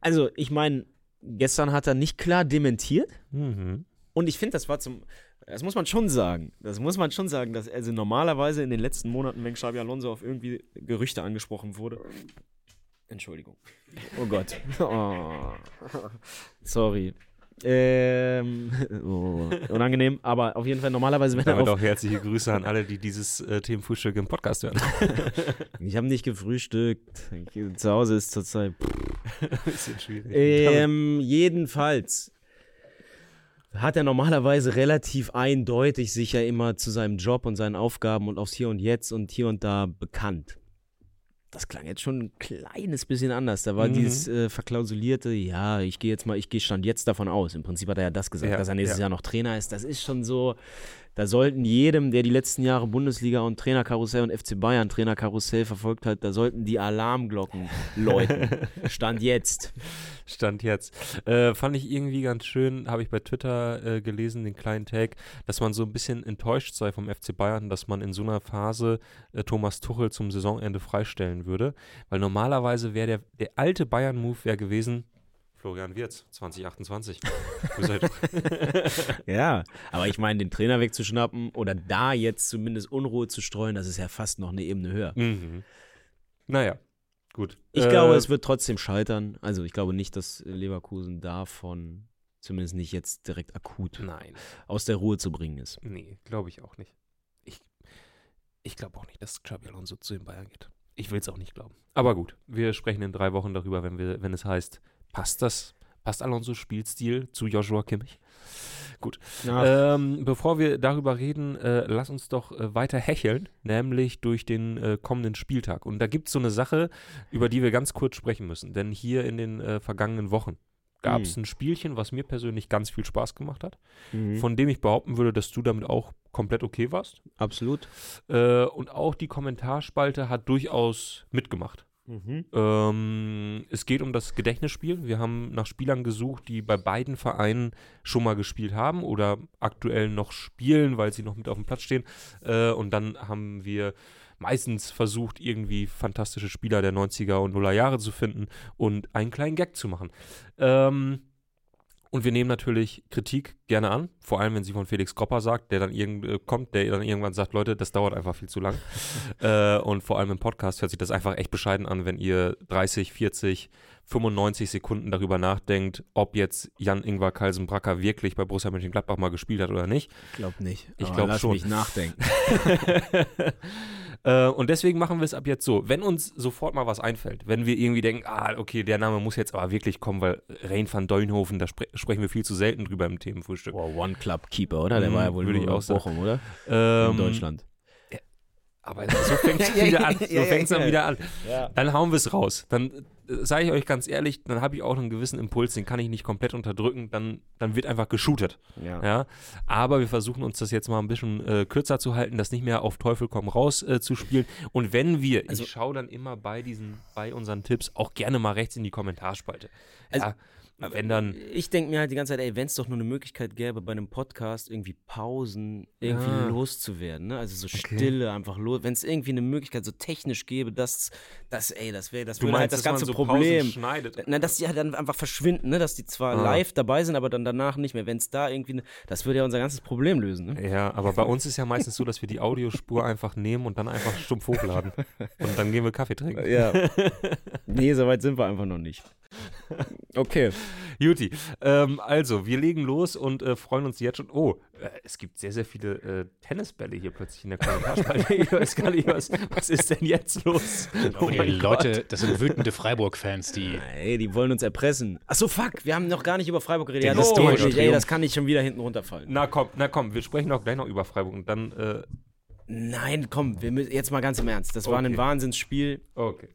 Speaker 1: Also ich meine, gestern hat er nicht klar dementiert
Speaker 2: Mhm.
Speaker 1: und ich finde, das war zum, das muss man schon sagen, das muss man schon sagen, dass also normalerweise in den letzten Monaten, wenn Xabi Alonso auf irgendwie Gerüchte angesprochen wurde, Entschuldigung. Oh Gott. Oh. Sorry. Ähm, oh, unangenehm, aber auf jeden Fall normalerweise, wenn er auf,
Speaker 2: auch herzliche Grüße an alle, die dieses äh, Themenfrühstück im Podcast hören.
Speaker 1: Ich habe nicht gefrühstückt. Zu Hause ist zurzeit.
Speaker 2: Bisschen schwierig.
Speaker 1: Ähm, jedenfalls hat er normalerweise relativ eindeutig sich ja immer zu seinem Job und seinen Aufgaben und aufs Hier und Jetzt und hier und da bekannt. Das klang jetzt schon ein kleines bisschen anders. Da war
Speaker 2: Mhm.
Speaker 1: dieses äh, verklausulierte, ja, ich gehe jetzt mal, ich gehe stand jetzt davon aus. Im Prinzip hat er ja das gesagt,
Speaker 2: Ja,
Speaker 1: dass er nächstes
Speaker 2: ja.
Speaker 1: Jahr noch Trainer ist. Das ist schon so, da sollten jedem, der die letzten Jahre Bundesliga und Trainerkarussell und FC Bayern Trainerkarussell verfolgt hat, da sollten die Alarmglocken läuten. Stand jetzt.
Speaker 2: Stand jetzt. Äh, fand ich irgendwie ganz schön, habe ich bei Twitter äh, gelesen, den kleinen Tag, dass man so ein bisschen enttäuscht sei vom FC Bayern, dass man in so einer Phase äh, Thomas Tuchel zum Saisonende freistellen würde. Weil normalerweise wäre der, der alte Bayern-Move wäre gewesen, Florian Wirz, 2028. Grüß euch.
Speaker 1: Ja, aber ich meine, den Trainer wegzuschnappen oder da jetzt zumindest Unruhe zu streuen, das ist ja fast noch eine Ebene höher.
Speaker 2: mhm. Naja, gut.
Speaker 1: Ich
Speaker 2: Äh,
Speaker 1: glaube, es wird trotzdem scheitern. Also ich glaube nicht, dass Leverkusen davon zumindest nicht jetzt direkt akut
Speaker 2: Nein,
Speaker 1: aus der Ruhe zu bringen ist.
Speaker 2: nee, glaube ich auch nicht. Ich, ich glaube auch nicht, dass Xabi Alonso zu den Bayern geht. Ich will es auch nicht glauben. Aber gut, wir sprechen in drei Wochen darüber, wenn, wir, wenn es heißt, passt das, passt Alonso Spielstil zu Joshua Kimmich? Ähm, bevor wir darüber reden, äh, lass uns doch äh, weiter hecheln, nämlich durch den äh, kommenden Spieltag. Und da gibt es so eine Sache, über die wir ganz kurz sprechen müssen. Denn hier in den äh, vergangenen Wochen gab es
Speaker 1: Hm.
Speaker 2: ein Spielchen, was mir persönlich ganz viel Spaß gemacht hat,
Speaker 1: Mhm.
Speaker 2: von dem ich behaupten würde, dass du damit auch komplett okay warst.
Speaker 1: Absolut.
Speaker 2: Äh, und auch die Kommentarspalte hat durchaus mitgemacht.
Speaker 1: Mhm.
Speaker 2: Ähm, es geht um das Gedächtnisspiel. Wir haben nach Spielern gesucht, die bei beiden Vereinen schon mal gespielt haben oder aktuell noch spielen, weil sie noch mit auf dem Platz stehen. Äh, und dann haben wir meistens versucht, irgendwie fantastische Spieler der 90er und 0er Jahre zu finden und einen kleinen Gag zu machen. Ähm, und wir nehmen natürlich Kritik gerne an, vor allem wenn sie von Felix Kropper sagt, der dann irgend, äh, kommt, der dann irgendwann sagt, Leute, das dauert einfach viel zu lang. äh, und vor allem im Podcast hört sich das einfach echt bescheiden an, wenn ihr 30, 40, 95 Sekunden darüber nachdenkt, ob jetzt Jan-Ingvar Kalsenbracker wirklich bei Borussia Mönchengladbach mal gespielt hat oder nicht.
Speaker 1: Ich glaube nicht.
Speaker 2: Ich
Speaker 1: Aber
Speaker 2: glaub
Speaker 1: lass
Speaker 2: schon.
Speaker 1: mich nachdenken.
Speaker 2: äh, und deswegen machen wir es ab jetzt so. Wenn uns sofort mal was einfällt, wenn wir irgendwie denken, ah, okay, der Name muss jetzt aber wirklich kommen, weil Rein van Deunhoven, da spre sprechen wir viel zu selten drüber im Themenfrühstück.
Speaker 1: Boah, One Club Keeper, oder? Der
Speaker 2: Mhm,
Speaker 1: war ja wohl
Speaker 2: würde ich auch.
Speaker 1: Bochum, oder?
Speaker 2: Ähm,
Speaker 1: In Deutschland.
Speaker 2: Aber so fängt es wieder an. So
Speaker 1: ja, ja,
Speaker 2: fängt's dann wieder an.
Speaker 1: Ja.
Speaker 2: Dann hauen wir es raus. Dann äh, sage ich euch ganz ehrlich, dann habe ich auch einen gewissen Impuls, den kann ich nicht komplett unterdrücken. Dann, dann wird einfach geshootet.
Speaker 1: Ja.
Speaker 2: Ja, aber wir versuchen uns das jetzt mal ein bisschen äh, kürzer zu halten, das nicht mehr auf Teufel komm raus äh, zu spielen. Und wenn wir,
Speaker 1: Also-
Speaker 2: ich schaue dann immer bei diesen, bei unseren Tipps auch gerne mal rechts in die Kommentarspalte.
Speaker 1: Also-
Speaker 2: ja, wenn dann,
Speaker 1: Ich denke mir halt die ganze Zeit, ey, wenn es doch nur eine Möglichkeit gäbe, bei einem Podcast irgendwie Pausen irgendwie
Speaker 2: Ja.
Speaker 1: loszuwerden, ne? Also so
Speaker 2: Okay.
Speaker 1: Stille einfach los. Wenn es irgendwie eine Möglichkeit so technisch gäbe, dass das, ey, das wäre das
Speaker 2: du
Speaker 1: würde halt das ganze
Speaker 2: man so
Speaker 1: Problem. Na, dass die halt dann einfach verschwinden, ne? Dass die zwar
Speaker 2: Ah.
Speaker 1: live dabei sind, aber dann danach nicht mehr. Wenn es da irgendwie, ne, das würde ja unser ganzes Problem lösen, ne?
Speaker 2: Ja, aber bei uns ist ja meistens so, dass wir die Audiospur einfach nehmen und dann einfach stumpf hochladen. Und dann gehen wir Kaffee trinken.
Speaker 1: Ja. nee, so weit sind wir einfach noch nicht. Okay.
Speaker 2: Juti, ähm, also, wir legen los und äh, freuen uns jetzt schon. Oh, äh, es gibt sehr, sehr viele äh, Tennisbälle hier plötzlich in der Kommentarspalte. ich weiß gar nicht, was, was ist denn jetzt los?
Speaker 3: Oh die Leute, das sind wütende Freiburg-Fans, die.
Speaker 1: Ey, die wollen uns erpressen. Achso, fuck, wir haben noch gar nicht über Freiburg geredet. Ja, das
Speaker 3: historischen
Speaker 1: nicht. Ey, das kann nicht schon wieder hinten runterfallen.
Speaker 2: Na komm, na komm, wir sprechen auch gleich noch über Freiburg und dann, äh,
Speaker 1: Nein, komm, wir müssen, jetzt mal ganz im Ernst. Das war ein
Speaker 2: Okay.
Speaker 1: Wahnsinnsspiel.
Speaker 2: okay.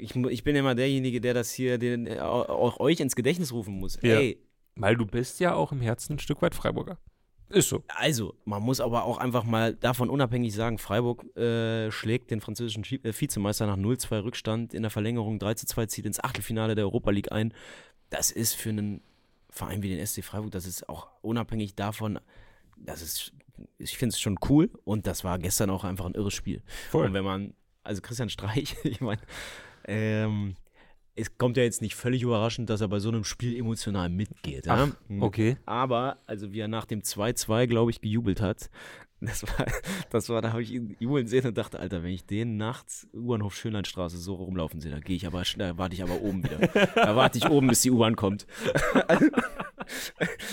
Speaker 1: Ich, ich bin immer derjenige, der das hier den, äh, auch euch ins Gedächtnis rufen muss.
Speaker 2: Ja.
Speaker 1: Ey,
Speaker 2: Weil du bist ja auch im Herzen ein Stück weit Freiburger. Ist so.
Speaker 1: also, man muss aber auch einfach mal davon unabhängig sagen, Freiburg äh, schlägt den französischen äh, Vizemeister nach 0-2 Rückstand in der Verlängerung 3-2 zieht ins Achtelfinale der Europa League ein. Das ist für einen Verein wie den SC Freiburg, das ist auch unabhängig davon, das ist, ich finde es schon cool und das war gestern auch einfach ein irres Spiel.
Speaker 2: Voll.
Speaker 1: Und wenn man, also Christian Streich, ich meine, ähm, es kommt ja jetzt nicht völlig überraschend, dass er bei so einem Spiel emotional mitgeht. Ja?
Speaker 2: Ach, okay.
Speaker 1: Aber, also wie er nach dem 2-2, glaube ich, gejubelt hat, das war, das war da habe ich ihn jubeln sehen und dachte, Alter, wenn ich den nachts U-Bahnhof Schönlandstraße so rumlaufen sehe, da gehe ich aber schnell, warte ich aber oben wieder. Da warte ich oben, bis die U-Bahn kommt.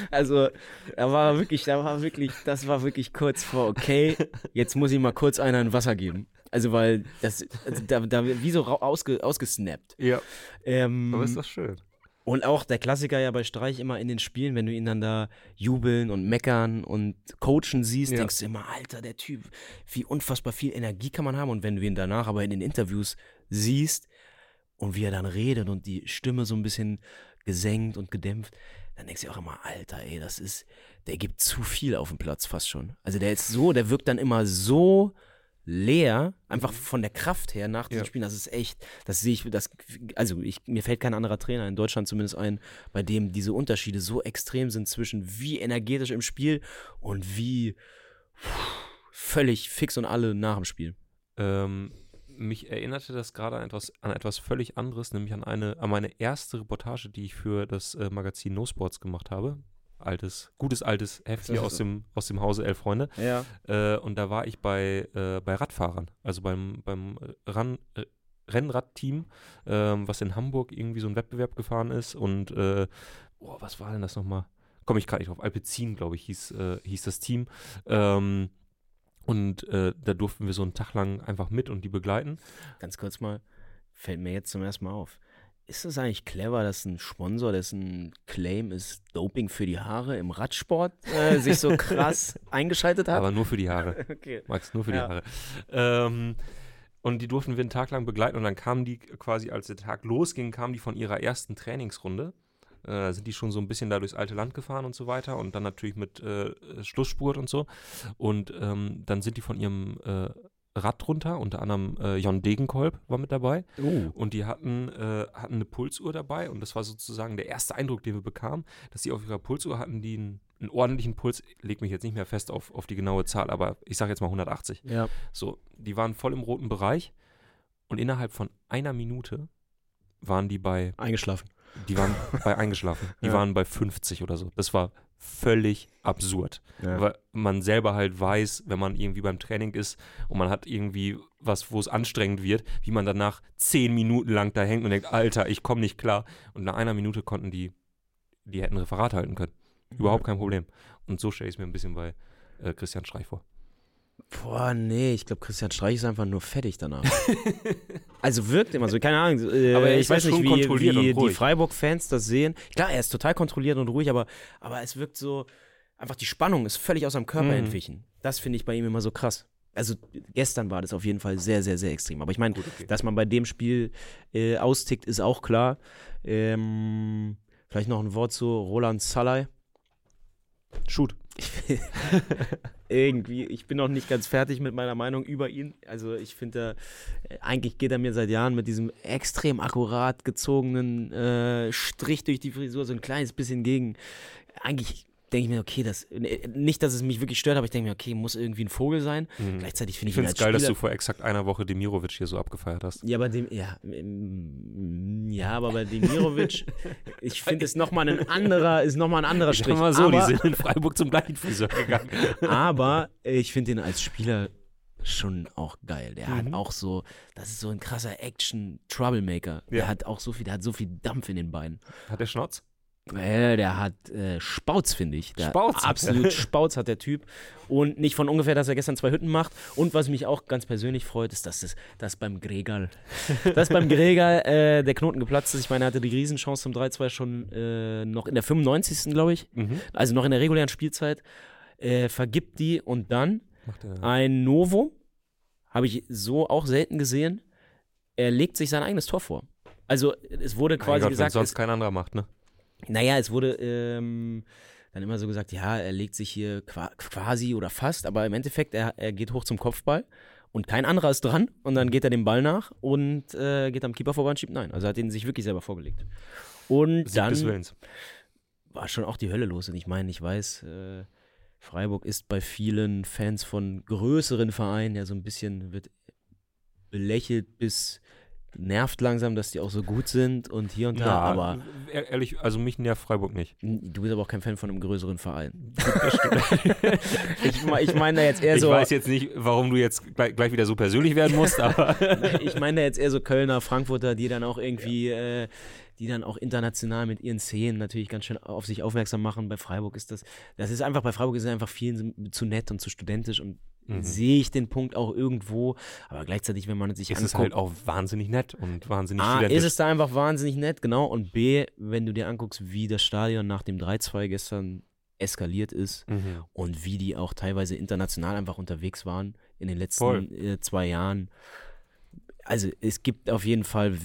Speaker 1: Also, da war wirklich, da war wirklich, das war wirklich kurz vor, okay, jetzt muss ich mal kurz einer in Wasser geben. Also, weil das, also da, da wie so ausge, ausgesnappt.
Speaker 2: Ja,
Speaker 1: Ähm,
Speaker 2: aber ist das schön.
Speaker 1: und auch der Klassiker ja bei Streich immer in den Spielen, wenn du ihn dann da jubeln und meckern und coachen siehst,
Speaker 2: Ja.
Speaker 1: denkst du immer, Alter, der Typ, wie unfassbar viel Energie kann man haben. Und wenn du ihn danach aber in den Interviews siehst und wie er dann redet und die Stimme so ein bisschen gesenkt und gedämpft, dann denkst du auch immer, Alter, ey, das ist, der gibt zu viel auf dem Platz fast schon. Also der ist so, der wirkt dann immer so leer, einfach von der Kraft her nach diesen
Speaker 2: Ja.
Speaker 1: Spielen. Das ist echt, das sehe ich, das, also ich, mir fällt kein anderer Trainer in Deutschland zumindest ein, bei dem diese Unterschiede so extrem sind zwischen wie energetisch im Spiel und wie völlig fix und alle nach dem Spiel.
Speaker 2: Ähm, mich erinnerte das gerade an etwas, an etwas völlig anderes, nämlich an eine, an meine erste Reportage, die ich für das äh, Magazin No Sports gemacht habe. Altes, gutes altes Heft hier aus dem, aus dem Hause Elf Freunde.
Speaker 1: Ja.
Speaker 2: Äh, und da war ich bei, äh, bei Radfahrern, also beim, beim Ran, äh, Rennradteam, ähm, was in Hamburg irgendwie so ein Wettbewerb gefahren ist. Und, äh, boah, was war denn das nochmal? Komme ich gerade nicht drauf. Alpecin, glaube ich, hieß, äh, hieß das Team. Ähm, und äh, da durften wir so einen Tag lang einfach mit und die begleiten.
Speaker 1: Ganz kurz mal, fällt mir jetzt zum ersten Mal auf. Ist es eigentlich clever, dass ein Sponsor, dessen Claim ist, Doping für die Haare im Radsport, äh, sich so krass eingeschaltet hat?
Speaker 2: Aber nur für die Haare.
Speaker 1: okay.
Speaker 2: Max, nur für
Speaker 1: Ja.
Speaker 2: die Haare. Ähm, und die durften wir einen Tag lang begleiten und dann kamen die quasi, als der Tag losging, kamen die von ihrer ersten Trainingsrunde. Äh, sind die schon so ein bisschen da durchs alte Land gefahren und so weiter und dann natürlich mit äh, Schlussspurt und so. Und ähm, dann sind die von ihrem äh, Rad runter, unter anderem äh, Jon Degenkolb war mit dabei.
Speaker 1: Uh.
Speaker 2: Und die hatten, äh, hatten eine Pulsuhr dabei und das war sozusagen der erste Eindruck, den wir bekamen, dass sie auf ihrer Pulsuhr hatten, die einen, einen ordentlichen Puls, leg mich jetzt nicht mehr fest auf, auf die genaue Zahl, aber ich sage jetzt mal 180.
Speaker 1: Ja.
Speaker 2: So, die waren voll im roten Bereich und innerhalb von einer Minute waren die bei,
Speaker 1: Eingeschlafen.
Speaker 2: die waren bei eingeschlafen. Die
Speaker 1: Ja.
Speaker 2: waren bei 50 oder so. Das war völlig absurd.
Speaker 1: Ja.
Speaker 2: Weil man selber halt weiß, wenn man irgendwie beim Training ist und man hat irgendwie was, wo es anstrengend wird, wie man danach zehn Minuten lang da hängt und denkt, Alter, ich komme nicht klar. Und nach einer Minute konnten die, die hätten Referat halten können. Überhaupt kein Problem. Und so stelle ich es mir ein bisschen bei äh, Christian Streich vor.
Speaker 1: Boah, nee, ich glaube, Christian Streich ist einfach nur fertig danach. also wirkt immer so, keine Ahnung. Äh,
Speaker 2: Aber er
Speaker 1: ich weiß nicht,
Speaker 2: schon
Speaker 1: wie,
Speaker 2: kontrolliert
Speaker 1: wie die. Freiburg-Fans das sehen. Klar, er ist total kontrolliert und ruhig, aber, aber es wirkt so, einfach die Spannung ist völlig aus seinem Körper
Speaker 2: Mhm.
Speaker 1: entwichen. Das finde ich bei ihm immer so krass. Also gestern war das auf jeden Fall sehr, sehr, sehr extrem. Aber ich meine,
Speaker 2: Gut, okay.
Speaker 1: dass man bei dem Spiel äh, austickt, ist auch klar. Ähm, vielleicht noch ein Wort zu Roland Salai.
Speaker 2: Shoot.
Speaker 1: Irgendwie, ich bin noch nicht ganz fertig mit meiner Meinung über ihn. Also ich finde, äh, eigentlich geht er mir seit Jahren mit diesem extrem akkurat gezogenen äh, Strich durch die Frisur so ein kleines bisschen gegen. Eigentlich denke ich mir, okay, das äh, nicht, dass es mich wirklich stört, aber ich denke mir, okay, muss irgendwie ein Vogel sein.
Speaker 2: Mhm.
Speaker 1: Gleichzeitig finde
Speaker 2: Ich
Speaker 1: ich,
Speaker 2: finde es geil, dass
Speaker 1: Spieler,
Speaker 2: du vor exakt einer Woche Demirovic hier so abgefeiert hast.
Speaker 1: ja, bei dem, ja, ähm, ja, aber bei Demirovic, ich finde es nochmal ein anderer, ist nochmal ein anderer
Speaker 2: Ich
Speaker 1: Strich.
Speaker 2: sag mal so,
Speaker 1: aber,
Speaker 2: die sind in Freiburg zum gleichen Friseur gegangen.
Speaker 1: aber ich finde ihn als Spieler schon auch geil. Der hat
Speaker 2: Mhm.
Speaker 1: auch so, das ist so ein krasser Action-Troublemaker.
Speaker 2: Ja.
Speaker 1: Der hat auch so viel, der hat so viel Dampf in den Beinen.
Speaker 2: Hat der Schnauz?
Speaker 1: Der hat äh, Spauz, finde ich. Der
Speaker 2: Spauz?
Speaker 1: Absolut Spauz hat der Typ. Und nicht von ungefähr, dass er gestern zwei Hütten macht. Und was mich auch ganz persönlich freut, ist, dass das, dass beim Gregal, dass beim Gregal äh, der Knoten geplatzt ist. Ich meine, er hatte die Riesenchance zum 3-2 schon äh, noch in der 95. glaube ich.
Speaker 2: Mhm.
Speaker 1: Also noch in der regulären Spielzeit. Äh, vergibt die und dann ein Novum. Habe ich so auch selten gesehen. Er legt sich sein eigenes Tor vor. Also es wurde
Speaker 2: Mein
Speaker 1: quasi
Speaker 2: Gott,
Speaker 1: gesagt,
Speaker 2: sonst
Speaker 1: es,
Speaker 2: kein anderer macht, ne?
Speaker 1: Naja, es wurde ähm, dann immer so gesagt, ja, er legt sich hier qua quasi oder fast, aber im Endeffekt, er, er geht hoch zum Kopfball und kein anderer ist dran und dann geht er dem Ball nach und äh, geht am Keeper vorbei und schiebt nein. Also er hat ihn sich wirklich selber vorgelegt. Und
Speaker 2: Sieg
Speaker 1: dann war schon auch die Hölle los. Und ich meine, ich weiß, äh, Freiburg ist bei vielen Fans von größeren Vereinen ja so ein bisschen, wird belächelt bis nervt langsam, dass die auch so gut sind und hier und da,
Speaker 2: Na,
Speaker 1: aber
Speaker 2: e- ehrlich, also mich nervt Freiburg nicht.
Speaker 1: du bist aber auch kein Fan von einem größeren Verein. ich, ich meine da jetzt eher
Speaker 2: ich
Speaker 1: so,
Speaker 2: weiß jetzt nicht, warum du jetzt gleich, gleich wieder so persönlich werden musst, aber
Speaker 1: ich meine da jetzt eher so Kölner, Frankfurter, die dann auch irgendwie, äh, die dann auch international mit ihren Szenen natürlich ganz schön auf sich aufmerksam machen. Bei Freiburg ist das, das ist einfach, bei Freiburg ist es einfach vielen zu nett und zu studentisch und
Speaker 2: Mhm.
Speaker 1: sehe ich den Punkt auch irgendwo, aber gleichzeitig, wenn man sich
Speaker 2: ist es
Speaker 1: anguckt,
Speaker 2: halt auch wahnsinnig nett und wahnsinnig
Speaker 1: A,
Speaker 2: studentisch.
Speaker 1: ist es da einfach wahnsinnig nett, genau, und B, wenn du dir anguckst, wie das Stadion nach dem 3-2 gestern eskaliert ist
Speaker 2: Mhm.
Speaker 1: und wie die auch teilweise international einfach unterwegs waren in den letzten äh, zwei Jahren. Also es gibt auf jeden Fall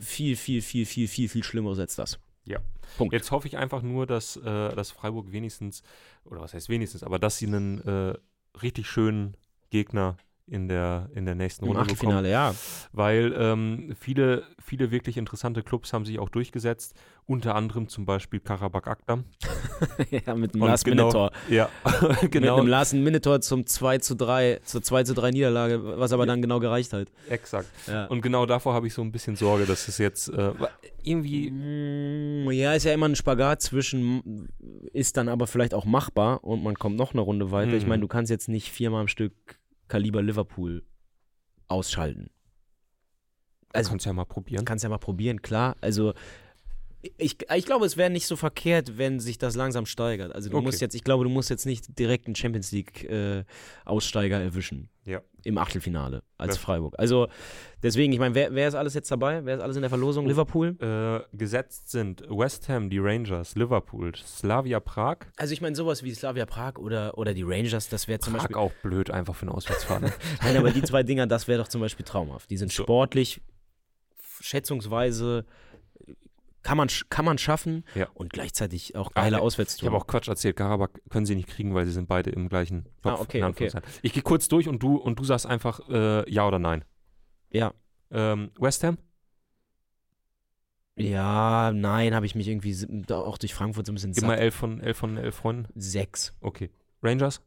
Speaker 1: viel, viel, viel, viel, viel, viel Schlimmeres als das.
Speaker 2: Ja.
Speaker 1: Punkt.
Speaker 2: Jetzt hoffe ich einfach nur, dass, äh, dass Freiburg wenigstens, oder was heißt wenigstens, aber dass sie einen äh, richtig schönen Gegner in der, in der nächsten Runde bekommen.
Speaker 1: Achtelfinale, ja.
Speaker 2: Weil ähm, viele, viele wirklich interessante Clubs haben sich auch durchgesetzt, unter anderem zum Beispiel Karabakh Akdam.
Speaker 1: ja, mit einem Last
Speaker 2: genau-
Speaker 1: Minotaur.
Speaker 2: Ja,
Speaker 1: Mit
Speaker 2: genau,
Speaker 1: einem Last Minotaur zum 2 zu 3, zur 2 zu 3 Niederlage, was aber dann genau gereicht hat.
Speaker 2: exakt.
Speaker 1: Ja.
Speaker 2: Und genau davor habe ich so ein bisschen Sorge, dass es jetzt äh, irgendwie
Speaker 1: Mm, Ja, ist ja immer ein Spagat zwischen, ist dann aber vielleicht auch machbar und man kommt noch eine Runde weiter. Ich
Speaker 2: Mhm.
Speaker 1: meine, du kannst jetzt nicht viermal am Stück Kaliber Liverpool ausschalten. Also,
Speaker 2: kannst ja mal probieren.
Speaker 1: kannst ja mal probieren, klar. Also, ich, ich glaube, es wäre nicht so verkehrt, wenn sich das langsam steigert. Also, du
Speaker 2: Okay.
Speaker 1: musst jetzt, ich glaube, du musst jetzt nicht direkt einen Champions League-Aussteiger erwischen.
Speaker 2: Ja.
Speaker 1: Im Achtelfinale als
Speaker 2: Ja.
Speaker 1: Freiburg. Also, deswegen, ich meine, wer, wer ist alles jetzt dabei? Wer ist alles in der Verlosung?
Speaker 2: Oh.
Speaker 1: Liverpool?
Speaker 2: Äh, gesetzt sind West Ham, die Rangers, Liverpool, Slavia Prag.
Speaker 1: Also ich meine sowas wie Slavia Prag oder, oder die Rangers, das wäre zum
Speaker 2: Prag
Speaker 1: Beispiel.
Speaker 2: auch blöd einfach für eine Auswärtsfahrt. ne?
Speaker 1: Nein, aber die zwei Dinger, das wäre doch zum Beispiel traumhaft. Die sind
Speaker 2: So.
Speaker 1: sportlich, schätzungsweise kann man, kann man schaffen
Speaker 2: Ja.
Speaker 1: und gleichzeitig auch
Speaker 2: Ah,
Speaker 1: geile
Speaker 2: ich
Speaker 1: Auswärtstouren.
Speaker 2: habe auch Quatsch erzählt. Karabakh können sie nicht kriegen, weil sie sind beide im gleichen Topf.
Speaker 1: Ah, okay, okay.
Speaker 2: Ich gehe kurz durch und du und du sagst einfach äh, ja oder nein.
Speaker 1: Ja.
Speaker 2: Ähm, West Ham?
Speaker 1: Ja, nein, habe ich mich irgendwie auch durch Frankfurt so ein bisschen satt.
Speaker 2: elf von elf von elf Freunden.
Speaker 1: Sechs,
Speaker 2: Okay. Rangers?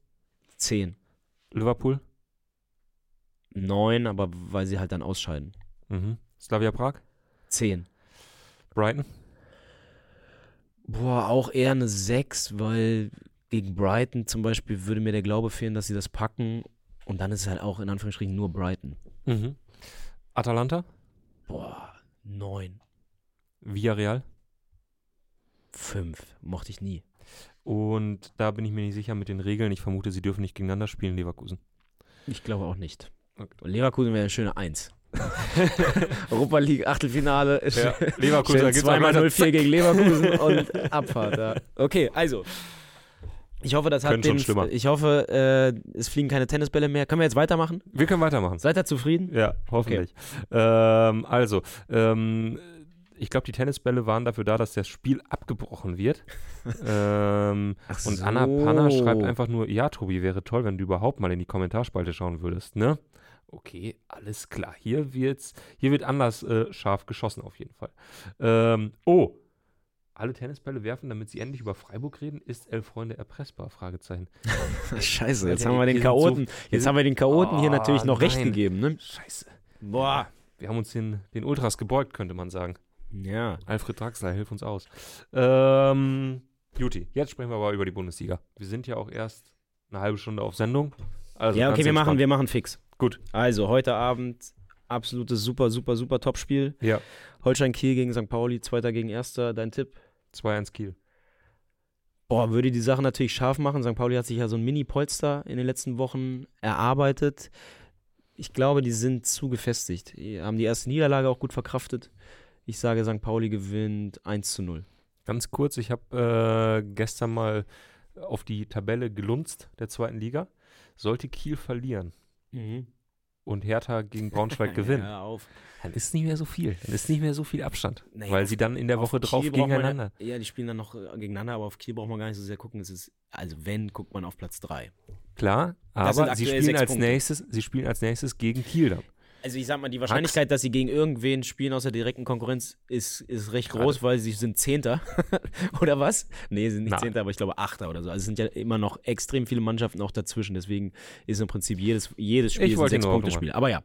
Speaker 1: zehn,
Speaker 2: Liverpool?
Speaker 1: neun, aber weil sie halt dann ausscheiden.
Speaker 2: Mhm. Slavia Prag?
Speaker 1: Zehn.
Speaker 2: Brighton?
Speaker 1: Boah, auch eher eine sechs, weil gegen Brighton zum Beispiel würde mir der Glaube fehlen, dass sie das packen. Und dann ist es halt auch in Anführungsstrichen nur Brighton.
Speaker 2: Mhm. Atalanta?
Speaker 1: Boah, neun.
Speaker 2: Villarreal?
Speaker 1: Fünf. Mochte ich nie.
Speaker 2: Und da bin ich mir nicht sicher mit den Regeln. Ich vermute, sie dürfen nicht gegeneinander spielen, Leverkusen.
Speaker 1: Ich glaube auch nicht.
Speaker 2: Okay.
Speaker 1: Und Leverkusen wäre eine schöne Eins. Europa League Achtelfinale.
Speaker 2: Ja, Leverkusen,
Speaker 1: zweimal
Speaker 2: auch weiter.
Speaker 1: 0-4 gegen Leverkusen und Abfahrt. Ja. Okay, also. Ich hoffe, das hat den,
Speaker 2: schlimmer.
Speaker 1: Ich hoffe, äh, es fliegen keine Tennisbälle mehr. Können wir jetzt weitermachen?
Speaker 2: Wir können weitermachen.
Speaker 1: Seid ihr zufrieden?
Speaker 2: Ja, hoffentlich. Ähm, also, ähm, ich glaube, die Tennisbälle waren dafür da, dass das Spiel abgebrochen wird. ähm,
Speaker 1: Ach
Speaker 2: und Anna Panna schreibt einfach nur, ja, Tobi, wäre toll, wenn du überhaupt mal in die Kommentarspalte schauen würdest, ne? Okay, alles klar. Hier wird's, hier wird anders äh, scharf geschossen auf jeden Fall. Ähm, oh, alle Tennisbälle werfen, damit sie endlich über Freiburg reden, ist Elf Freunde erpressbar? Fragezeichen.
Speaker 1: Scheiße, jetzt
Speaker 2: Alter,
Speaker 1: haben wir den
Speaker 2: so-
Speaker 1: Chaoten. Jetzt haben wir den Chaoten hier
Speaker 2: Oh,
Speaker 1: natürlich noch recht gegeben, ne?
Speaker 2: Scheiße.
Speaker 1: Boah.
Speaker 2: Wir haben uns den, den Ultras gebeugt, könnte man sagen.
Speaker 1: Ja.
Speaker 2: Alfred Draxler, hilf uns aus. Ähm, Juti, jetzt sprechen wir aber über die Bundesliga. Wir sind ja auch erst eine halbe Stunde auf Sendung. Also
Speaker 1: Ja, okay, wir machen, wir machen fix.
Speaker 2: Gut.
Speaker 1: Also heute Abend absolutes super, super, super Topspiel.
Speaker 2: Ja.
Speaker 1: Holstein Kiel gegen St. Pauli, Zweiter gegen Erster. Dein Tipp?
Speaker 2: 2-1 Kiel.
Speaker 1: Boah, würde die Sache natürlich scharf machen. St. Pauli hat sich ja so ein Mini-Polster in den letzten Wochen erarbeitet. Ich glaube, die sind zu gefestigt. Die haben die erste Niederlage auch gut verkraftet. Ich sage, St. Pauli gewinnt 1 zu 0.
Speaker 2: Ganz kurz, ich habe äh, gestern mal auf die Tabelle gelunzt der zweiten Liga. Sollte Kiel verlieren und Hertha gegen Braunschweig gewinnen, dann ist nicht mehr so viel. Dann ist nicht mehr so viel Abstand.
Speaker 1: Naja,
Speaker 2: weil sie dann in der Woche drauf
Speaker 1: Kiel braucht man
Speaker 2: gegeneinander.
Speaker 1: Ja, ja, die spielen dann noch äh, gegeneinander, aber auf Kiel braucht man gar nicht so sehr gucken. Es ist, also wenn, guckt man auf Platz 3.
Speaker 2: Klar, aber sie spielen als
Speaker 1: Punkte.
Speaker 2: nächstes, sie spielen als nächstes gegen Kiel dann.
Speaker 1: Also ich sag mal, die Wahrscheinlichkeit, dass sie gegen irgendwen spielen aus der direkten Konkurrenz, ist, ist recht groß, weil sie sind Zehnter. oder was? Nee, sie sind nicht
Speaker 2: Nein.
Speaker 1: Zehnter, aber ich glaube Achter oder so. Also es sind ja immer noch extrem viele Mannschaften auch dazwischen. Deswegen ist im Prinzip jedes, jedes Spiel ein Sechs-Punkte-Spiel. Aber ja,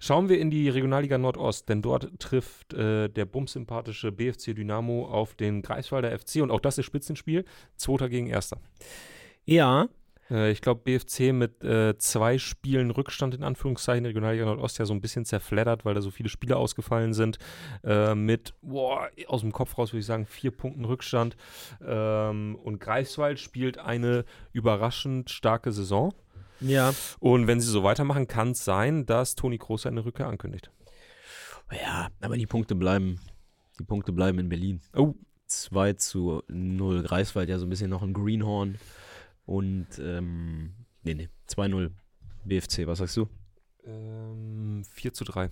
Speaker 2: Schauen wir in die Regionalliga Nordost, denn dort trifft äh, der bumsympathische BFC Dynamo auf den Greifswalder FC und auch das ist Spitzenspiel. Zweiter gegen Erster.
Speaker 1: ja,
Speaker 2: Äh, ich glaube, BFC mit äh, zwei Spielen Rückstand in Anführungszeichen, Regionalliga Nordost ja so ein bisschen zerfleddert, weil da so viele Spiele ausgefallen sind. Äh, mit, boah, aus dem Kopf raus würde ich sagen, vier Punkten Rückstand. Ähm, und Greifswald spielt eine überraschend starke Saison.
Speaker 1: ja.
Speaker 2: Und wenn sie so weitermachen, kann es sein, dass Toni Kroos eine Rückkehr ankündigt.
Speaker 1: Ja, aber die Punkte bleiben, die Punkte bleiben in Berlin.
Speaker 2: Oh.
Speaker 1: 2 zu 0. Greifswald ja so ein bisschen noch ein Greenhorn. Und, ähm, nee, nee, 2-0 BFC. Was sagst du?
Speaker 2: Ähm, 4 zu 3.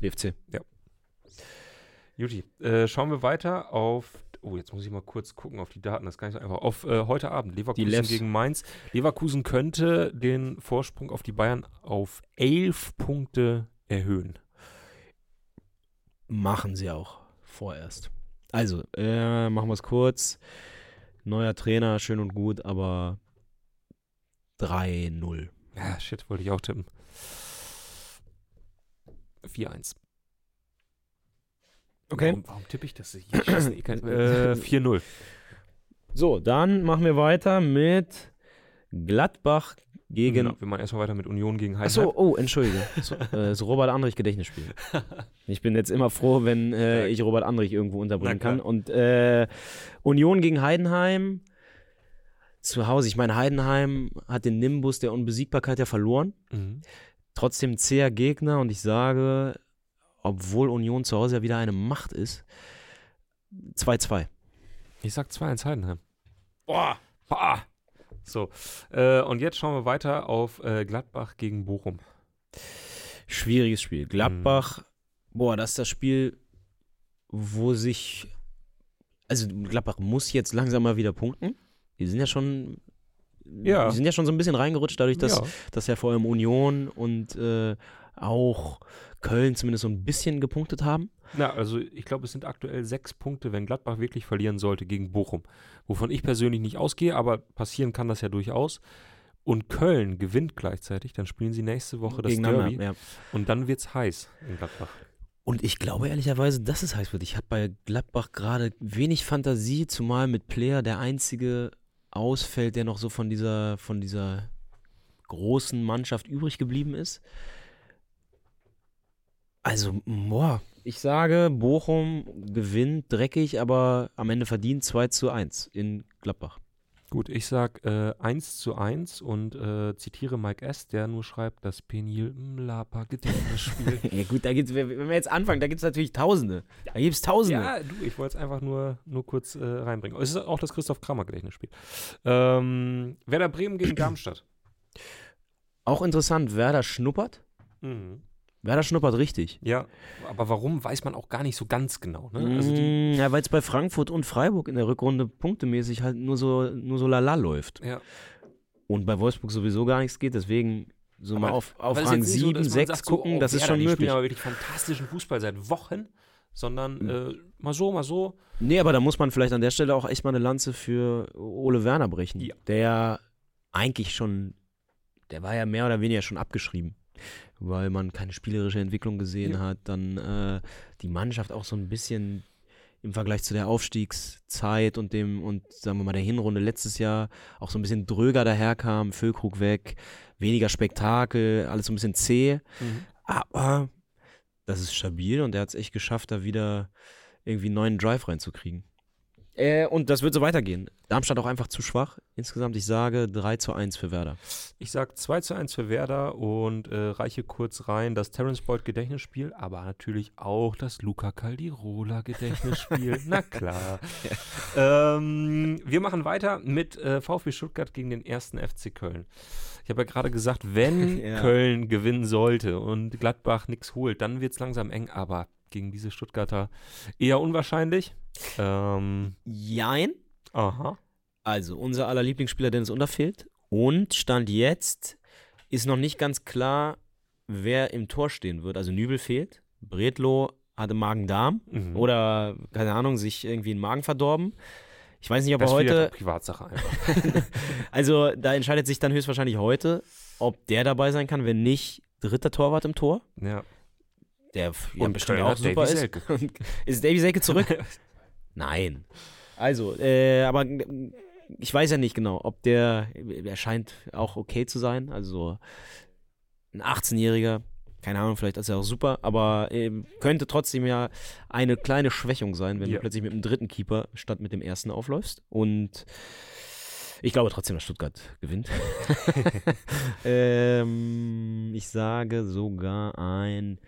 Speaker 1: BFC.
Speaker 2: Juti, äh, schauen wir weiter auf. Oh, jetzt muss ich mal kurz gucken auf die Daten, das ist gar nicht so einfach. Auf äh, heute Abend, Leverkusen gegen Mainz. Leverkusen könnte den Vorsprung auf die Bayern auf 11 Punkte erhöhen.
Speaker 1: Machen sie auch vorerst. Also, äh, machen wir es kurz. Neuer Trainer, schön und gut, aber 3-0.
Speaker 2: Ja, shit, wollte ich auch tippen. 4-1. Warum, warum tippe ich das? Ich äh, 4-0.
Speaker 1: So, dann machen wir weiter mit Gladbach gegen.
Speaker 2: Genau, wir machen erstmal weiter mit Union gegen Heidenheim.
Speaker 1: Achso, oh, entschuldige. So, äh, das Robert Andrich Gedächtnisspiel. Ich bin jetzt immer froh, wenn äh, ich Robert Andrich irgendwo unterbringen kann. Und äh, Union gegen Heidenheim. Zu Hause, ich meine, Heidenheim hat den Nimbus der Unbesiegbarkeit ja verloren.
Speaker 2: Mhm.
Speaker 1: Trotzdem zäher Gegner und ich sage, obwohl Union zu Hause ja wieder eine Macht ist, 2-2.
Speaker 2: Ich sag 2-1 Heidenheim. Boah. Boah. So, äh, und jetzt schauen wir weiter auf äh, Gladbach gegen Bochum.
Speaker 1: Schwieriges Spiel. Gladbach,
Speaker 2: Mhm.
Speaker 1: boah, das ist das Spiel, wo sich, also Gladbach muss jetzt langsam mal wieder punkten. Die sind ja schon,
Speaker 2: Ja.
Speaker 1: die sind ja schon so ein bisschen reingerutscht, dadurch, dass,
Speaker 2: ja.
Speaker 1: dass ja vor allem Union und äh, auch Köln zumindest so ein bisschen gepunktet haben.
Speaker 2: Na, also ich glaube, es sind aktuell sechs Punkte, wenn Gladbach wirklich verlieren sollte gegen Bochum. Wovon ich persönlich nicht ausgehe, aber passieren kann das ja durchaus. Und Köln gewinnt gleichzeitig, dann spielen sie nächste Woche das. Derby
Speaker 1: Ja.
Speaker 2: und dann wird's heiß in Gladbach.
Speaker 1: Und ich glaube ehrlicherweise, dass es heiß wird. Ich habe bei Gladbach gerade wenig Fantasie, zumal mit Player der einzige ausfällt, der noch so von dieser, von dieser großen Mannschaft übrig geblieben ist. Also, boah, ich sage, Bochum gewinnt dreckig, aber am Ende verdient 2 zu 1 in Gladbach.
Speaker 2: Gut, ich sag äh, 1 zu 1 und äh, zitiere Mike S., der nur schreibt, das Penil Mlapa Gedächtnisspiel.
Speaker 1: Ja gut, da gibt's, wenn wir jetzt anfangen, da gibt es natürlich Tausende. Da gibt es Tausende.
Speaker 2: Ja, du, ich wollte es einfach nur, nur kurz äh, reinbringen. Es ist auch das Christoph Kramer Gedächtnisspiel. Ähm, Werder Bremen gegen Darmstadt.
Speaker 1: Auch interessant, Werder schnuppert.
Speaker 2: Mhm.
Speaker 1: Werder schnuppert richtig.
Speaker 2: Ja, aber warum, weiß man auch gar nicht so ganz genau. Ne? Also die,
Speaker 1: Mm, ja, weil es bei Frankfurt und Freiburg in der Rückrunde punktemäßig halt nur so, nur so lala läuft.
Speaker 2: ja.
Speaker 1: Und bei Wolfsburg sowieso gar nichts geht, deswegen so mal
Speaker 2: Aber-
Speaker 1: auf, auf
Speaker 2: ist
Speaker 1: Rang
Speaker 2: jetzt nicht so,
Speaker 1: 7,
Speaker 2: dass man
Speaker 1: 6
Speaker 2: sagt so,
Speaker 1: gucken,
Speaker 2: oh,
Speaker 1: das ist
Speaker 2: Werder,
Speaker 1: schon
Speaker 2: die
Speaker 1: möglich.
Speaker 2: spielen aber wirklich fantastischen Fußball seit Wochen, sondern
Speaker 1: Mhm.
Speaker 2: äh, mal so, mal so.
Speaker 1: Nee, aber da muss man vielleicht an der Stelle auch echt mal eine Lanze für Ole Werner brechen.
Speaker 2: Ja.
Speaker 1: Der eigentlich schon, der war ja mehr oder weniger schon abgeschrieben. Weil man keine spielerische Entwicklung gesehen
Speaker 2: Ja.
Speaker 1: hat. Dann äh, die Mannschaft auch so ein bisschen im Vergleich zu der Aufstiegszeit und dem, und sagen wir mal, der Hinrunde letztes Jahr auch so ein bisschen dröger daherkam, Füllkrug weg, weniger Spektakel, alles so ein bisschen zäh.
Speaker 2: Mhm.
Speaker 1: Aber das ist stabil und er hat es echt geschafft, da wieder irgendwie einen neuen Drive reinzukriegen. Äh, und das wird so weitergehen. Darmstadt auch einfach zu schwach. Insgesamt, ich sage 3 zu 1 für Werder.
Speaker 2: Ich sage 2 zu 1 für Werder und äh, reiche kurz rein das Terence Boyd Gedächtnisspiel, aber natürlich auch das Luca Caldirola Gedächtnisspiel. Na klar. ähm, wir machen weiter mit äh, VfB Stuttgart gegen den ersten FC Köln. Ich habe ja gerade gesagt, wenn
Speaker 1: Ja.
Speaker 2: Köln gewinnen sollte und Gladbach nichts holt, dann wird es langsam eng, aber gegen diese Stuttgarter eher unwahrscheinlich. Ähm,
Speaker 1: Jein.
Speaker 2: aha.
Speaker 1: Also, unser aller Lieblingsspieler Dennis Unter fehlt. Und Stand jetzt ist noch nicht ganz klar, wer im Tor stehen wird. Also, Nübel fehlt. Bredlo hatte Magen-Darm
Speaker 2: Mhm.
Speaker 1: oder, keine Ahnung, sich irgendwie den Magen verdorben. Ich weiß nicht, ob er
Speaker 2: Das wieder
Speaker 1: heute.
Speaker 2: Privatsache einfach.
Speaker 1: Also, da entscheidet sich dann höchstwahrscheinlich heute, ob der dabei sein kann. Wenn nicht, dritter Torwart im Tor.
Speaker 2: Ja.
Speaker 1: Der ja,
Speaker 2: Und
Speaker 1: bestimmt
Speaker 2: Köln
Speaker 1: auch super
Speaker 2: Davy
Speaker 1: ist.
Speaker 2: Selke.
Speaker 1: Ist Davy Selke zurück? Nein. Also, äh, aber äh, ich weiß ja nicht genau, ob der, er scheint auch okay zu sein. Also so ein 18-Jähriger, keine Ahnung, vielleicht ist er auch super, aber ähm, könnte trotzdem ja eine kleine Schwächung sein, wenn
Speaker 2: Ja.
Speaker 1: du plötzlich mit dem dritten Keeper statt mit dem ersten aufläufst. Und ich glaube trotzdem, dass Stuttgart gewinnt. ähm, ich sage sogar ein.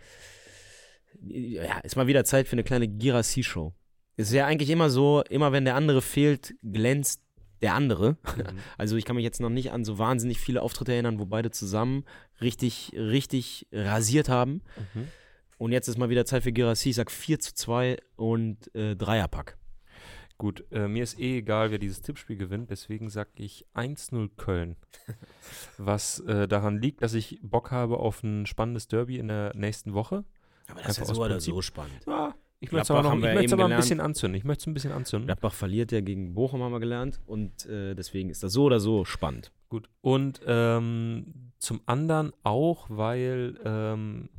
Speaker 1: Ja, ist mal wieder Zeit für eine kleine Girassi-Show. Es ist ja eigentlich immer so, immer wenn der andere fehlt, glänzt der andere.
Speaker 2: Mhm.
Speaker 1: Also ich kann mich jetzt noch nicht an so wahnsinnig viele Auftritte erinnern, wo beide zusammen richtig, richtig rasiert haben.
Speaker 2: Mhm.
Speaker 1: Und jetzt ist mal wieder Zeit für Girassi. Ich sag 4 zu 2 und äh, Dreierpack.
Speaker 2: Gut, äh, mir ist eh egal, wer dieses Tippspiel gewinnt, deswegen sage ich 1-0 Köln. Was äh, daran liegt, dass ich Bock habe auf ein spannendes Derby in der nächsten Woche.
Speaker 1: Aber
Speaker 2: das ist ja so oder so
Speaker 1: spannend.
Speaker 2: Ja, ich möchte es aber, noch, ich aber ein bisschen anzünden. Ich möchte es ein bisschen anzünden.
Speaker 1: Gladbach verliert ja gegen Bochum, haben wir gelernt. Und äh, deswegen ist das so oder so spannend.
Speaker 2: Gut. Und ähm, zum anderen auch, weil ähm,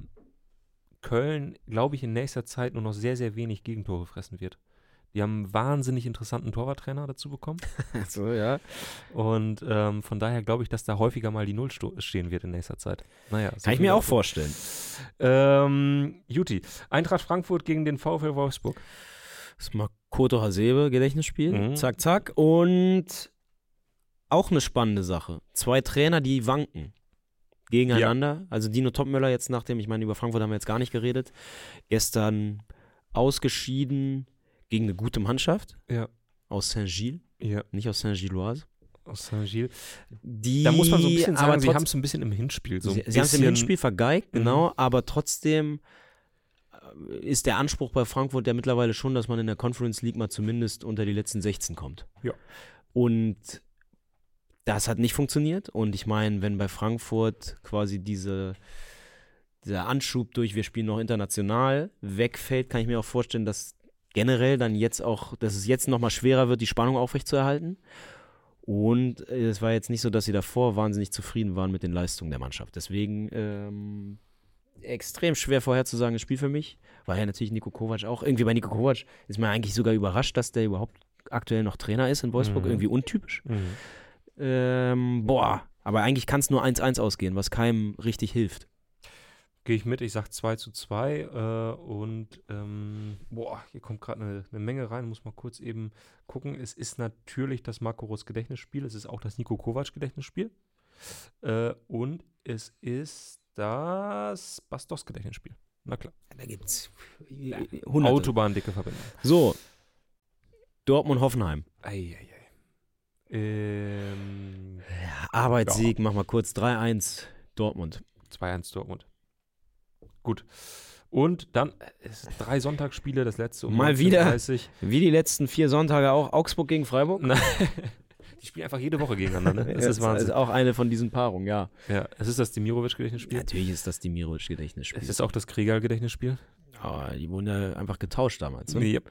Speaker 2: Köln, glaube ich, in nächster Zeit nur noch sehr, sehr wenig Gegentore fressen wird. Die haben einen wahnsinnig interessanten Torwarttrainer dazu bekommen.
Speaker 1: so, ja.
Speaker 2: Und ähm, von daher glaube ich, dass da häufiger mal die Null stehen wird in nächster Zeit. Naja, so
Speaker 1: Kann ich mir auch vorstellen.
Speaker 2: Ähm, Juti, Eintracht Frankfurt gegen den VfL Wolfsburg.
Speaker 1: Das ist Makoto Hasebe, Gedächtnisspiel.
Speaker 2: Mhm.
Speaker 1: Zack, zack. Und auch eine spannende Sache. Zwei Trainer, die wanken gegeneinander. Also Dino Topmöller jetzt nachdem, ich meine, über Frankfurt haben wir jetzt gar nicht geredet, gestern ausgeschieden gegen eine gute Mannschaft
Speaker 2: Ja.
Speaker 1: aus Saint-Gilles,
Speaker 2: Ja,
Speaker 1: nicht aus Saint-Gilloise.
Speaker 2: aus Saint-Gilles. Da muss man so ein bisschen sagen, sie haben es ein bisschen im Hinspiel. So
Speaker 1: sie, sie haben es im Hinspiel vergeigt,
Speaker 2: Mhm.
Speaker 1: genau, aber trotzdem äh, ist der Anspruch bei Frankfurt ja mittlerweile schon, dass man in der Conference League mal zumindest unter die letzten 16 kommt.
Speaker 2: Ja.
Speaker 1: Und das hat nicht funktioniert. Und ich meine, wenn bei Frankfurt quasi diese, dieser Anschub durch wir spielen noch international wegfällt, kann ich mir auch vorstellen, dass generell dann jetzt auch, dass es jetzt nochmal schwerer wird, die Spannung aufrechtzuerhalten. Und äh, es war jetzt nicht so, dass sie davor wahnsinnig zufrieden waren mit den Leistungen der Mannschaft. Deswegen ähm, extrem schwer vorherzusagen, das Spiel für mich. War ja natürlich Nico Kovac auch. Irgendwie bei Nico Kovac ist man eigentlich sogar überrascht, dass der überhaupt aktuell noch Trainer ist in Wolfsburg.
Speaker 2: Mhm.
Speaker 1: Irgendwie untypisch.
Speaker 2: Mhm.
Speaker 1: Ähm, boah, aber eigentlich kann es nur 1-1 ausgehen, was keinem richtig hilft.
Speaker 2: Gehe ich mit, ich sage 2 zu 2 äh, und ähm, boah, hier kommt gerade eine, eine Menge rein, muss mal kurz eben gucken. Es ist natürlich das Marco Rose Gedächtnisspiel, es ist auch das Nico Kovac Gedächtnisspiel äh, und es ist das Bastos Gedächtnisspiel. Na klar.
Speaker 1: Da gibt's hunderte.
Speaker 2: Autobahndicke Verbindung.
Speaker 1: So, Dortmund-Hoffenheim.
Speaker 2: Eieiei. Ähm,
Speaker 1: Arbeitssieg, mach mal kurz 3-1 Dortmund.
Speaker 2: 2-1 Dortmund. Gut. Und dann äh, drei Sonntagsspiele, das letzte um
Speaker 1: Mal wieder.
Speaker 2: 19:30.
Speaker 1: Wie die letzten vier Sonntage auch, Augsburg gegen Freiburg.
Speaker 2: Nein. Die spielen einfach jede Woche gegeneinander. Ne? Das
Speaker 1: Ja,
Speaker 2: ist Wahnsinn.
Speaker 1: auch eine von diesen Paarungen, ja.
Speaker 2: Ja, es ist das Demirovic-Gedächtnisspiel.
Speaker 1: Natürlich ist das die Mirovic-Gedächtnisspiel.
Speaker 2: Es ist auch das Krieger-Gedächtnisspiel.
Speaker 1: Aber die wurden ja einfach getauscht damals. Ne?
Speaker 2: Yep.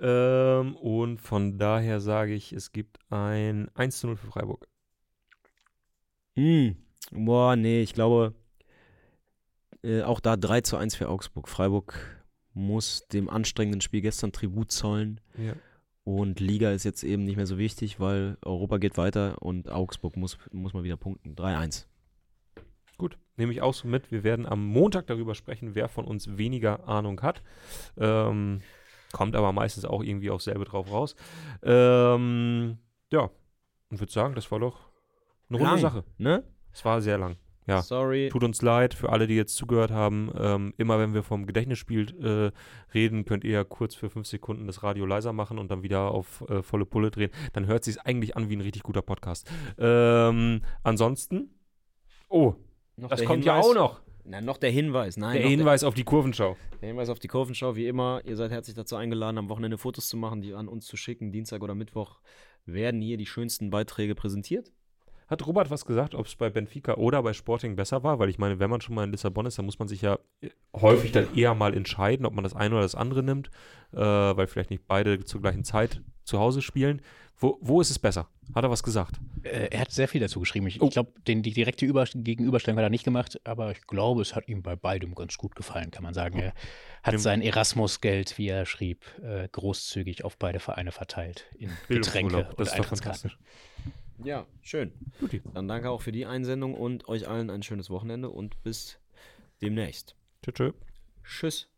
Speaker 2: Ähm, und von daher sage ich, es gibt ein 1 zu 0 für Freiburg.
Speaker 1: Hm. Boah, nee, ich glaube, äh, auch da 3 zu 1 für Augsburg. Freiburg muss dem anstrengenden Spiel gestern Tribut zollen.
Speaker 2: Ja.
Speaker 1: Und Liga ist jetzt eben nicht mehr so wichtig, weil Europa geht weiter und Augsburg muss, muss mal wieder punkten. 3-1.
Speaker 2: nehme ich auch so mit. Wir werden am Montag darüber sprechen, wer von uns weniger Ahnung hat. Ähm, kommt aber meistens auch irgendwie auf selbe drauf raus. Ähm, ja, und würde sagen, das war doch eine runde
Speaker 1: Lang,
Speaker 2: Sache.
Speaker 1: Ne?
Speaker 2: Es war sehr lang. Ja.
Speaker 1: Sorry.
Speaker 2: Tut uns leid für alle, die jetzt zugehört haben. Ähm, immer wenn wir vom Gedächtnisspiel äh, reden, könnt ihr ja kurz für fünf Sekunden das Radio leiser machen und dann wieder auf äh, volle Pulle drehen. Dann hört sich eigentlich an wie ein richtig guter Podcast. Ähm, ansonsten, oh,
Speaker 1: Noch
Speaker 2: das
Speaker 1: der
Speaker 2: kommt ja
Speaker 1: Hinweis-
Speaker 2: auch noch.
Speaker 1: Na, noch der Hinweis. Nein,
Speaker 2: Der Hinweis auf die Kurvenschau.
Speaker 1: Der Hinweis auf die Kurvenschau, wie immer, ihr seid herzlich dazu eingeladen, am Wochenende Fotos zu machen, die an uns zu schicken. Dienstag oder Mittwoch werden hier die schönsten Beiträge präsentiert.
Speaker 2: Hat Robert was gesagt, ob es bei Benfica oder bei Sporting besser war? Weil ich meine, wenn man schon mal in Lissabon ist, dann muss man sich ja äh, häufig dann eher mal entscheiden, ob man das eine oder das andere nimmt, äh, weil vielleicht nicht beide zur gleichen Zeit zu Hause spielen. Wo, wo ist es besser? Hat er was gesagt?
Speaker 3: Äh, er hat sehr viel dazu geschrieben. Ich,
Speaker 2: Oh.
Speaker 3: ich glaube, die direkte Über Gegenüberstellung hat er nicht gemacht, aber ich glaube, es hat ihm bei beidem ganz gut gefallen, kann man sagen. Er hat
Speaker 2: Dem-
Speaker 3: sein Erasmus-Geld, wie er schrieb, äh, großzügig auf beide Vereine verteilt. In Getränke und
Speaker 2: das ist doch
Speaker 3: Eintrittskarten.
Speaker 2: fantastisch.
Speaker 1: Ja, schön.
Speaker 2: Guti.
Speaker 1: Dann danke auch für die Einsendung und euch allen ein schönes Wochenende und bis demnächst.
Speaker 2: Tschö, tschö.
Speaker 1: Tschüss.